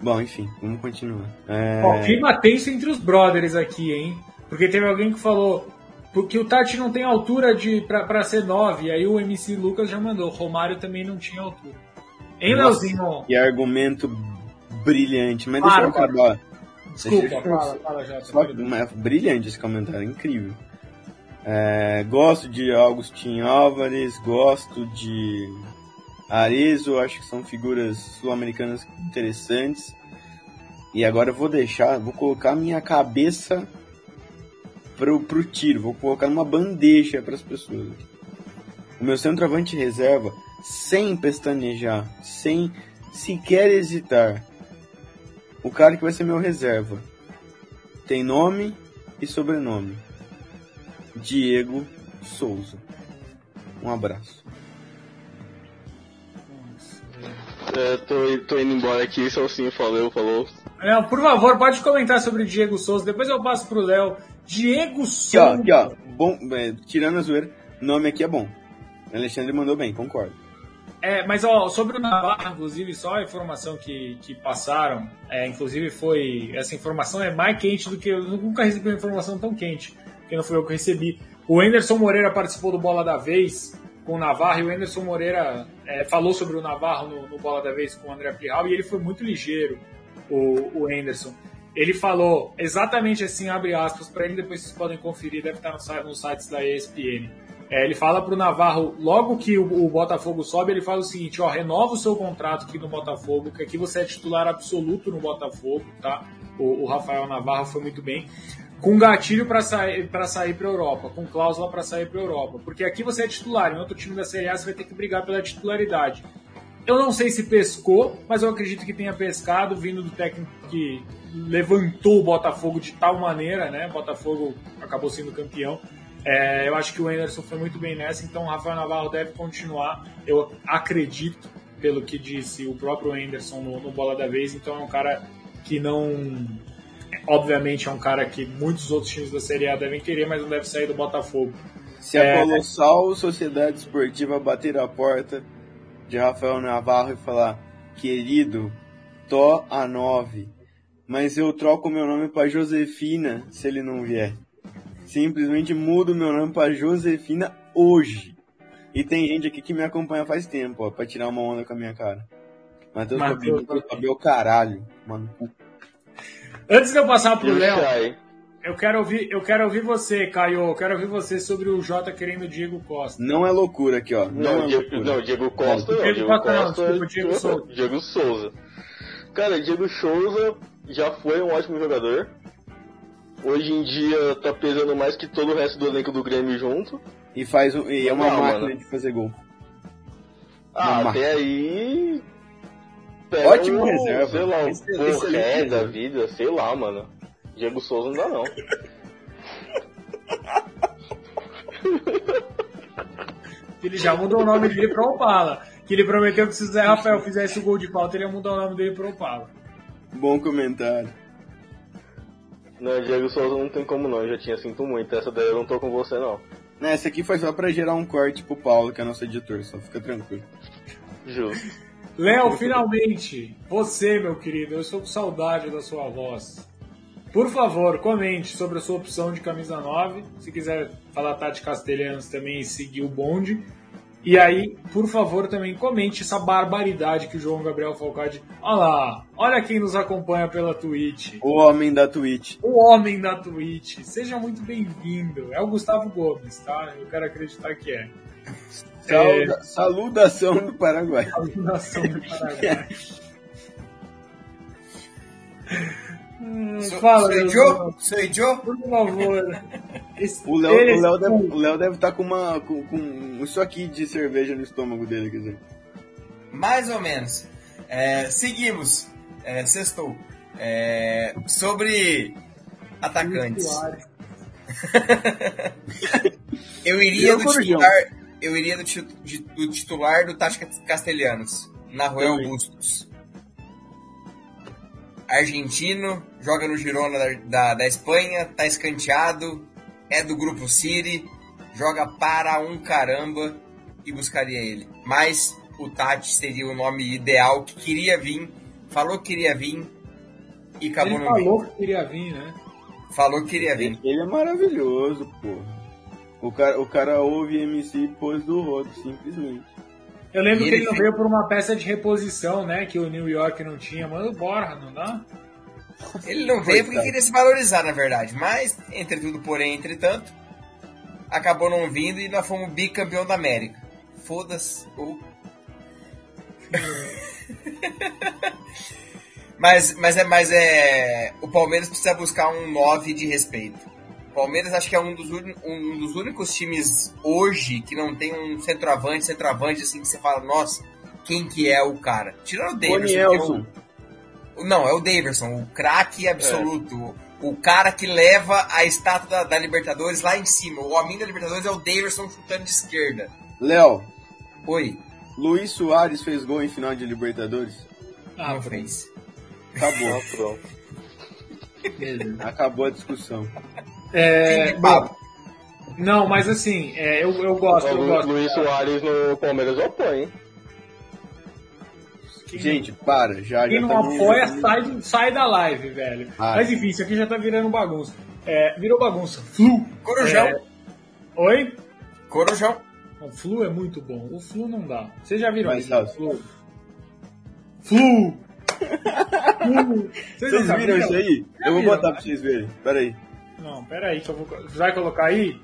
Bom, enfim, vamos continuar. É... Ó, clima tenso entre os brothers aqui, hein? Porque teve alguém que falou porque o Tati não tem altura de para ser 9, aí o MC Lucas já mandou. Romário também não tinha altura. Hein, Leozinho? Que argumento brilhante, mas deixa eu acabar. Desculpa, fala, fala. Só, é brilhante esse comentário, incrível. É, gosto de Augustin Álvares, gosto de Arezo, acho que são figuras sul-americanas interessantes. E agora eu vou deixar, vou colocar minha cabeça pro, pro tiro, vou colocar numa bandeja para as pessoas. O meu centroavante reserva, sem pestanejar, sem sequer hesitar, o cara que vai ser meu reserva tem nome e sobrenome. Diego Souza. Um abraço. É, tô, tô indo embora aqui, Salsinho falou, falou. Não, por favor, pode comentar sobre o Diego Souza, depois eu passo pro Léo. Diego Souza. Aqui, ó, aqui, ó. Bom, é, tirando a zoeira, nome aqui é bom. O Alexandre mandou bem, concordo. É, mas ó, sobre o Navarro, inclusive, só a informação que, que passaram, é, inclusive foi. Essa informação é mais quente do que. Eu nunca recebi uma informação tão quente, que não foi eu que recebi. O Anderson Moreira participou do Bola da Vez com o Navarro e o Anderson Moreira é, falou sobre o Navarro no, no, Bola da Vez com o André Pirral e ele foi muito ligeiro, o, o Anderson. Ele falou exatamente assim, abre aspas, para ele, depois vocês podem conferir, deve estar no, nos sites da ESPN é, ele fala para o Navarro, logo que o, o, Botafogo sobe, ele fala o seguinte: ó, renova o seu contrato aqui no Botafogo, que aqui você é titular absoluto no Botafogo, tá? O, o Rafael Navarro foi muito bem. Com gatilho para sair para sair para Europa, com cláusula para sair para Europa, porque aqui você é titular, em outro time da Série A você vai ter que brigar pela titularidade. Eu não sei se pescou, mas eu acredito que tenha pescado, vindo do técnico que levantou o Botafogo de tal maneira, né? O Botafogo acabou sendo campeão. É, eu acho que o Anderson foi muito bem nessa, então o Rafael Navarro deve continuar. Eu acredito, pelo que disse o próprio Anderson no, no Bola da Vez, então é um cara que não. Obviamente é um cara que muitos outros times da Série A devem querer, mas não deve sair do Botafogo. Se a Colossal Sociedade Esportiva bater a porta de Rafael Navarro e falar: Querido, tô a 9, mas eu troco meu nome para Josefina se ele não vier. Simplesmente mudo meu nome para Josefina hoje. E tem gente aqui que me acompanha faz tempo, ó, pra tirar uma onda com a minha cara. Matheus Fabio, o caralho, mano. Antes de eu passar pro Léo, eu quero ouvir, eu quero ouvir você, Caio. Eu quero ouvir você sobre o Jota querendo o Diego Costa. Não é loucura aqui, ó. Não, não é Diego, loucura. Não, Diego Costa não. Diego, Costa, Costa não, desculpa, Diego (laughs) Souza. Diego Souza. Cara, Diego Souza já foi um ótimo jogador. Hoje em dia tá pesando mais que todo o resto do elenco do Grêmio junto. E faz e é uma não, máquina mano. de fazer gol. Ah, uma até aí. Ótimo um, reserva. Sei lá, um Borré da vida, sei lá, mano. Diego Souza não dá não. (laughs) ele já mudou o nome dele pra Opala. Que ele prometeu que se o Zé Rafael fizesse o gol de falta, ele ia mudar o nome dele pra Opala. Bom comentário. Não, Diego Souza não tem como não, eu já tinha sinto muito. Essa daí eu não tô com você não. Não, essa aqui foi só pra gerar um corte pro Paulo, que é nosso editor, só fica tranquilo. Justo. (laughs) Léo, finalmente, você, meu querido, eu estou com saudade da sua voz. Por favor, comente sobre a sua opção de camisa 9. Se quiser falar Tati Castelhanos também e seguir o bonde. E aí, por favor, também comente essa barbaridade que o João Gabriel Falcade. Olha lá, olha quem nos acompanha pela Twitch. O homem da Twitch. O homem da Twitch. Seja muito bem-vindo. É o Gustavo Gomes, tá? Eu quero acreditar que é. Saluda, é... Saludação do Paraguai. Saludação do Paraguai. (laughs) Hum, so, fala, sou eu? Sou eu? Por favor. (laughs) o Léo, o Léo deve, o Léo deve estar tá com, uma, com, com isso aqui de cerveja no estômago dele, quer dizer. Mais ou menos. É, seguimos. É, sextou. É, sobre atacantes. (laughs) eu iria do titular. Eu iria do, do titular do Tática Castelhanos, na Royal Bustos argentino, joga no Girona da, da, da, Espanha, tá escanteado, é do grupo City, joga para um caramba e buscaria ele. Mas o Tati seria o nome ideal que queria vir, falou que queria vir e acabou ele não falou que queria vir, né? Falou que queria vir. Ele é maravilhoso, pô. O cara, o cara ouve MC e pôs do rodo, simplesmente. Eu lembro que ele, ele não veio por uma peça de reposição, né? Que o New York não tinha. Mano, bora, não dá? Ele não veio porque queria se valorizar, na verdade. Mas, entretudo, porém, entretanto, acabou não vindo e nós fomos bicampeão da América. Foda-se. Uh. (laughs) mas, mas, é, mas é. O Palmeiras precisa buscar um 9 de respeito. Palmeiras acho que é um dos, um dos únicos times hoje que não tem um centroavante, centroavante assim que você fala, nossa, quem que é o cara? Tirando o Davidson. É o, não, é o Davidson, o craque absoluto. É. O cara que leva a estátua da, da, Libertadores lá em cima. O homem da Libertadores é o Davidson chutando de esquerda. Léo. Oi. Luiz Soares fez gol em final de Libertadores? Ah, não fez. Acabou. (laughs) Pronto. Acabou a discussão. É, bom, não, mas assim, é, eu, eu gosto. Eu gosto Luiz Soares no Palmeiras apoia, hein? Quem, Gente, para, já Quem já não tá apoia, sai, sai da live, velho. Ah. Mas enfim, isso aqui já tá virando bagunça. É, virou bagunça. Flu. Corujão. É... Oi? Corujão. O Flu é muito bom. O Flu não dá. Vocês já viram isso? Flu. Flu. (laughs) Flu. Vocês, vocês viram isso aí? Já eu vou botar pra vocês verem. Pera aí. Não, pera aí, que eu vou... Vai colocar aí?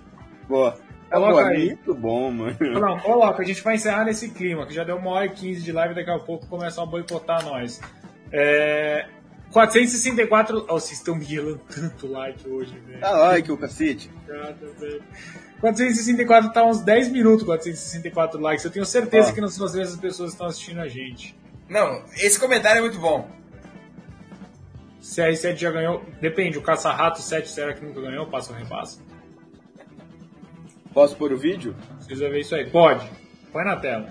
Boa. Coloca aí. Muito bom, mano. Não, coloca. A gente vai encerrar nesse clima, que já deu uma hora e quinze de live, daqui a pouco começam a boicotar nós. É... 464. Oh, vocês estão me tanto like hoje, velho. Dá like, o cacete. Obrigado, velho. 464 tá uns 10 minutos, 464 likes. Eu tenho certeza Ó. que não são as mesmas pessoas que estão assistindo a gente. Não, esse comentário é muito bom. CR7 já ganhou. Depende, o Caça-Rato 7 será que nunca ganhou? Passa ou repassa? Posso pôr o vídeo? Precisa ver isso aí. Pode. Põe na tela.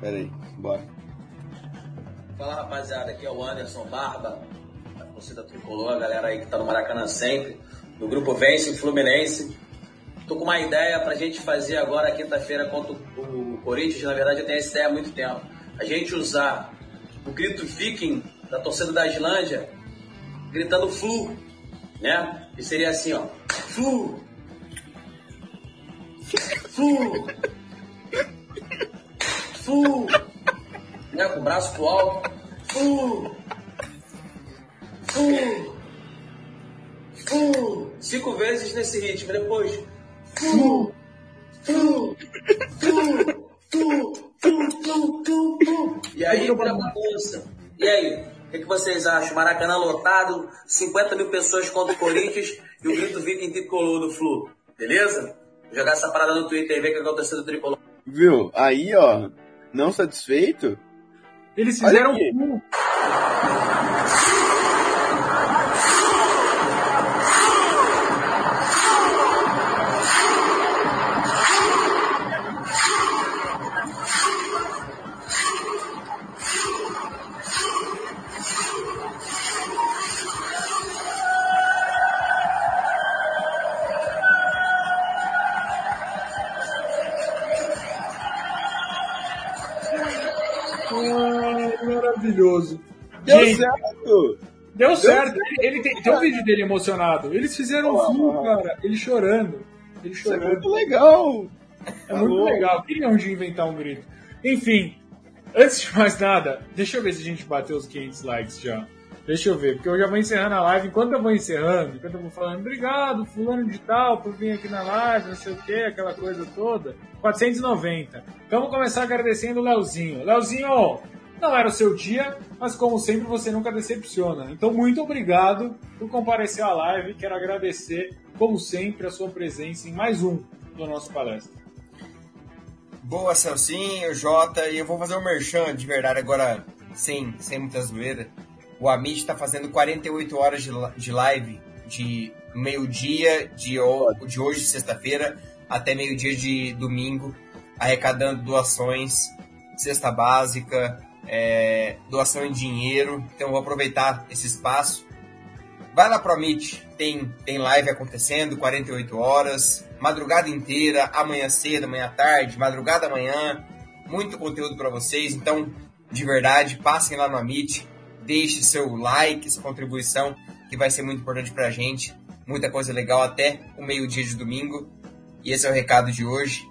Pera aí, bora. Fala rapaziada, aqui é o Anderson Barba, da torcida tricolor, a galera aí que tá no Maracanã sempre, do grupo Vence Fluminense. Tô com uma ideia pra gente fazer agora quinta-feira contra o Corinthians, na verdade eu tenho essa ideia há muito tempo. A gente usar o grito viking da torcida da Islândia, gritando flu, né? E seria assim, ó, flu, flu, flu, né? Com o braço pro alto. Fu! Fu! Fu! Cinco vezes nesse ritmo. Depois. Fu! Fu! Fu! Fu! Fu! Fu! Fu! Fu! E aí vira bagunça. E aí? O que, que vocês acham? Maracanã lotado, 50 mil pessoas contra o Corinthians e o grito viking tricolor do Flu. Beleza? Vou jogar essa parada no Twitter e ver o que aconteceu do tricolor. Viu? Aí, ó, não satisfeito? Eles Olha fizeram aqui. Deu certo! Deu certo. Ele, ele tem, tem um vídeo dele emocionado. Eles fizeram um flu, cara. Ele chorando. Ele Isso é chorando. muito legal! É muito legal. Queriam de inventar um grito. Enfim, antes de mais nada, deixa eu ver se a gente bateu os 500 likes já. Deixa eu ver, porque eu já vou encerrando a live. Enquanto eu vou encerrando, enquanto eu vou falando, obrigado, fulano de tal, por vir aqui na live, não sei o que, aquela coisa toda. 490. Então vou começar agradecendo o Leozinho. Leozinho, não era o seu dia, mas como sempre você nunca decepciona. Então muito obrigado por comparecer à live. Quero agradecer, como sempre, a sua presença em mais um do nosso palestra. Boa, Celcinho, Jota, e eu vou fazer um merchan de verdade agora, sem, sem muita zoeira. O Amit está fazendo 48 horas de, de live de meio-dia de, de hoje, sexta-feira, até meio-dia de domingo, arrecadando doações, cesta básica, é, doação em dinheiro. Então vou aproveitar esse espaço. Vai lá pro Amit, tem, tem live acontecendo, 48 horas, madrugada inteira, amanhã cedo, amanhã tarde, madrugada amanhã, muito conteúdo para vocês. Então, de verdade, passem lá no Amit, deixe seu like, sua contribuição, que vai ser muito importante pra gente. Muita coisa legal até o meio-dia de domingo. E esse é o recado de hoje.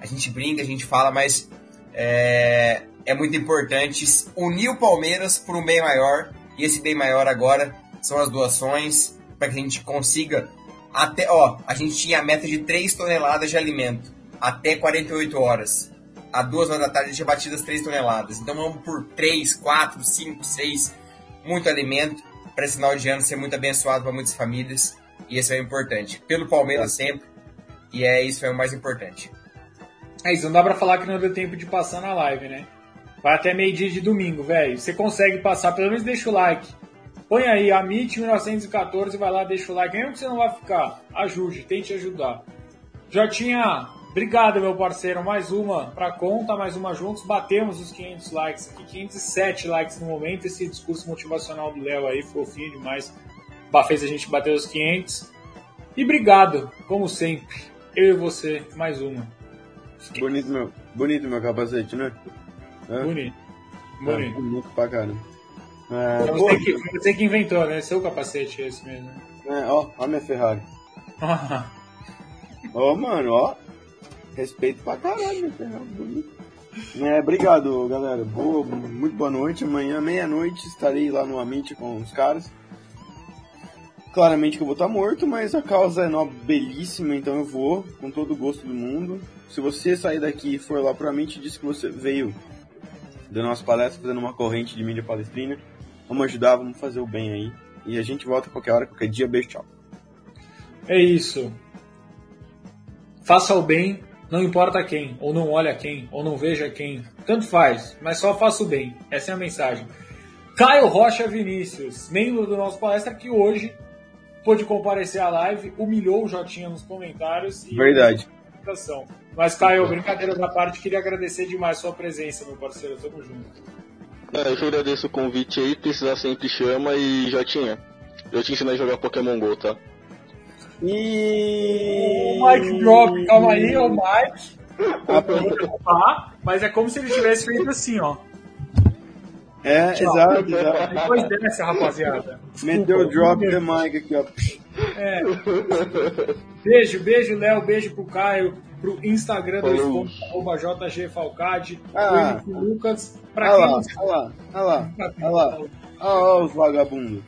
A gente brinca, a gente fala, mas é, é muito importante unir o Palmeiras por um bem maior. E esse bem maior agora são as doações, para que a gente consiga até, ó, a gente tinha a meta de 3 toneladas de alimento até 48 horas. A 2 horas da tarde tinha batido as 3 toneladas. Então vamos por 3, 4, 5, 6, muito alimento para esse final de ano ser muito abençoado para muitas famílias. E isso é importante. Pelo Palmeiras sempre. E é isso é o mais importante. É isso, não dá pra falar que não deu tempo de passar na live, né? Vai até meio-dia de domingo, velho. Você consegue passar, pelo menos deixa o like. Põe aí, Amit 1914, vai lá, deixa o like. Mesmo que você não vai ficar, ajude, tente ajudar. Jotinha, obrigado, meu parceiro. Mais uma pra conta, mais uma juntos. Batemos os 500 likes aqui, 507 likes no momento. Esse discurso motivacional do Léo aí, fofinho demais. Fez a gente bater os 500. E obrigado, como sempre. Eu e você, mais uma. Bonito meu, bonito meu capacete, né? Hã? Bonito. Ah, Bonito. bonito pra caramba. É, pô, você, que, você que inventou, né? Seu capacete é esse mesmo. é, ó, ó a minha Ferrari. (laughs) Ó, mano, ó. Respeito pra caralho, minha Ferrari. Bonito. É, obrigado, galera. Boa, muito boa noite. Amanhã, meia-noite, estarei lá no Amit com os caras. Claramente que eu vou estar morto, mas a causa é nobre, belíssima, então eu vou, com todo o gosto do mundo. Se você sair daqui e for lá pro Amit, diz que você veio da nossa palestra fazendo uma corrente de mídia palestrina. Vamos ajudar, vamos fazer o bem aí. E a gente volta qualquer hora, qualquer dia. Beijo, tchau. É isso. Faça o bem, não importa quem, ou não olha quem, ou não veja quem. Tanto faz, mas só faça o bem. Essa é a mensagem. Caio Rocha Vinícius, membro do nosso palestra, que hoje pôde comparecer à live, humilhou o Jotinha nos comentários. E Verdade. Mas, Caio, brincadeiras à parte, queria agradecer demais sua presença, meu parceiro. Tamo junto. É, eu que agradeço o convite aí, precisar sempre chama e Jotinha. Eu te ensino a jogar Pokémon GO, tá? E. O Mike Drop, calma aí, o Mike. (laughs) Tá, mas é como se ele tivesse feito assim, ó. É, Tchau. exato, exato. Depois dessa, rapaziada. Meteu o drop the mic aqui, ó. É. Beijo, beijo, Léo. Beijo pro Caio, pro Instagram do arroba JGFalcade, Ah. MC Lucas. Pra Olha quem lá, olha lá, olha lá, olha lá. Olha lá os vagabundos.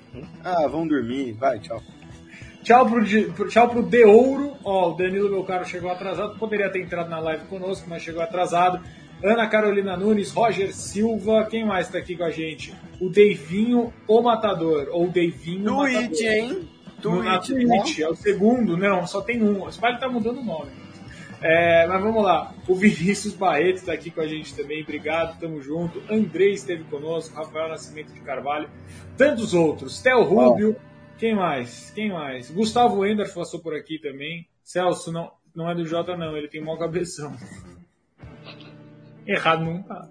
Ah, vão dormir. Vai, tchau. Tchau pro, tchau pro De Ouro. Ó, o Danilo, meu caro, chegou atrasado. Poderia ter entrado na live conosco, mas chegou atrasado. Ana Carolina Nunes, Roger Silva, quem mais tá aqui com a gente? O Deivinho, o Matador. Ou o Deivinho Twitch, Matador. hein? No- na Twitch? Twitch, é o segundo, não, só tem um. O Spike tá mudando o nome. É, mas vamos lá. O Vinícius Barreto está aqui com a gente também. Obrigado, tamo junto. Andrei esteve conosco, Rafael Nascimento de Carvalho, tantos outros. Theo Rubio, quem mais? Quem mais? Gustavo Ender passou por aqui também. Celso, não, não é do Jota, não, ele tem mau cabeção. Errado não tá.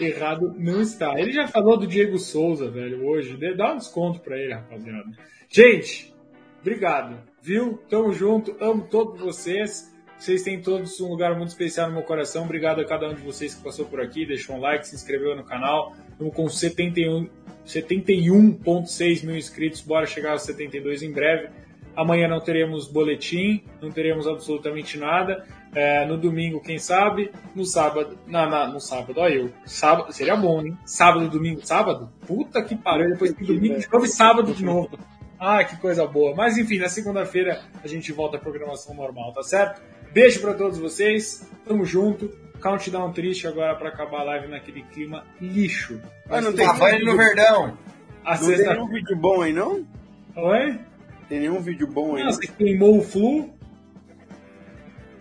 Errado não está. Ele já falou do Diego Souza, velho, hoje. Dá um desconto pra ele, rapaziada. Gente, obrigado, viu? Tamo junto, amo todos vocês. Vocês têm todos um lugar muito especial no meu coração. Obrigado a cada um de vocês que passou por aqui, deixou um like, se inscreveu no canal. Estamos com 71 71,6 mil inscritos. Bora chegar aos 72 em breve. Amanhã não teremos boletim, não teremos absolutamente nada. É, no domingo, quem sabe? No sábado. Na, na- no sábado, olha eu. Sábado, seria bom, hein? Sábado, domingo, sábado? Puta que pariu. Depois tem domingo de novo e sábado de novo. Ah, que coisa boa. Mas enfim, na segunda-feira a gente volta à programação normal, tá certo? Beijo pra todos vocês. Tamo junto. Countdown triste agora pra acabar a live naquele clima lixo. Ah, não tem Cavani no Verdão. A Não tem nenhum vídeo bom aí, não? Oi? Tem nenhum vídeo bom aí, Ah, não? você queimou o flu?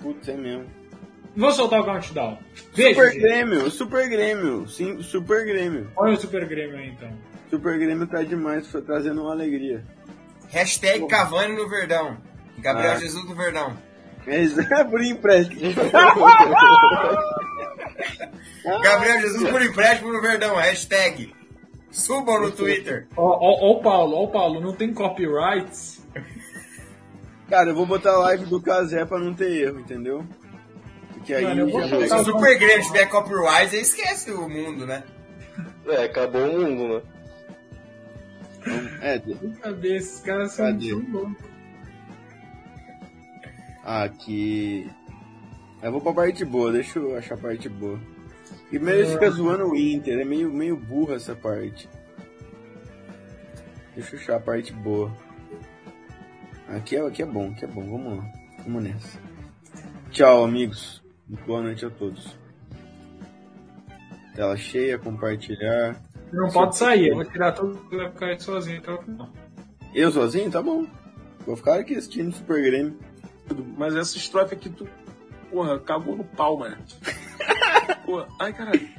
Putz, é mesmo. Vou soltar o countdown. Beijo. Super gente. Grêmio, Super Grêmio, sim, Super Grêmio. Olha o Super Grêmio aí então. Super Grêmio tá demais, foi trazendo uma alegria. Hashtag Cavani no Verdão. Gabriel Ah. Jesus no Verdão. É (laughs) por empréstimo. (laughs) Gabriel Jesus por empréstimo no Verdão. Hashtag. Subam no Twitter. Ó, ó, ó o Paulo, ó o Paulo, não tem copyrights? Cara, eu vou botar a live do Casé pra não ter erro, entendeu? Porque aí Mano, Se o Super Grêmio tiver copyright, aí esquece o mundo, né? É, acabou o mundo, né? É, Cadê? Esses caras são Cadê? tão loucos. Aqui. Eu vou pra parte boa, deixa eu achar a parte boa. Primeiro ele fica zoando o Inter, é meio, meio burra essa parte. Deixa eu achar a parte boa. Aqui é, aqui é bom, aqui é bom, vamos lá. Vamos nessa. Tchau, amigos. Boa noite a todos. Tela cheia, compartilhar. Não pode sair, eu vou tirar tudo e vai ficar aí sozinho até o final. Eu sozinho? Tá bom. Vou ficar aqui assistindo Super Grêmio. Mas essa estrofe aqui, tu, porra, cagou no pau, mano. (laughs) Porra, ai, caralho.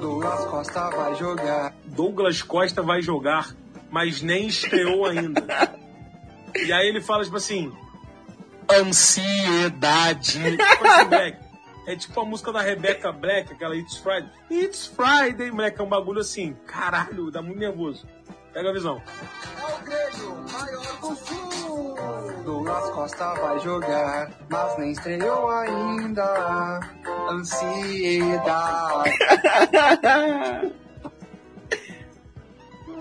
Douglas Costa vai jogar. Douglas Costa vai jogar, mas nem estreou ainda. E aí ele fala, tipo assim, ansiedade. Tipo assim. É tipo a música da Rebecca Black, aquela It's Friday. It's Friday, moleque, é um bagulho assim, caralho, dá muito nervoso. Pega a visão. Douglas Costa vai jogar, mas nem estreou ainda. Ansiedade. (laughs)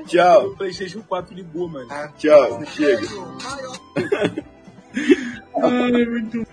Tchau, O PlayStation 4 ligou, mano. tchau, chega. (laughs) Ai, muito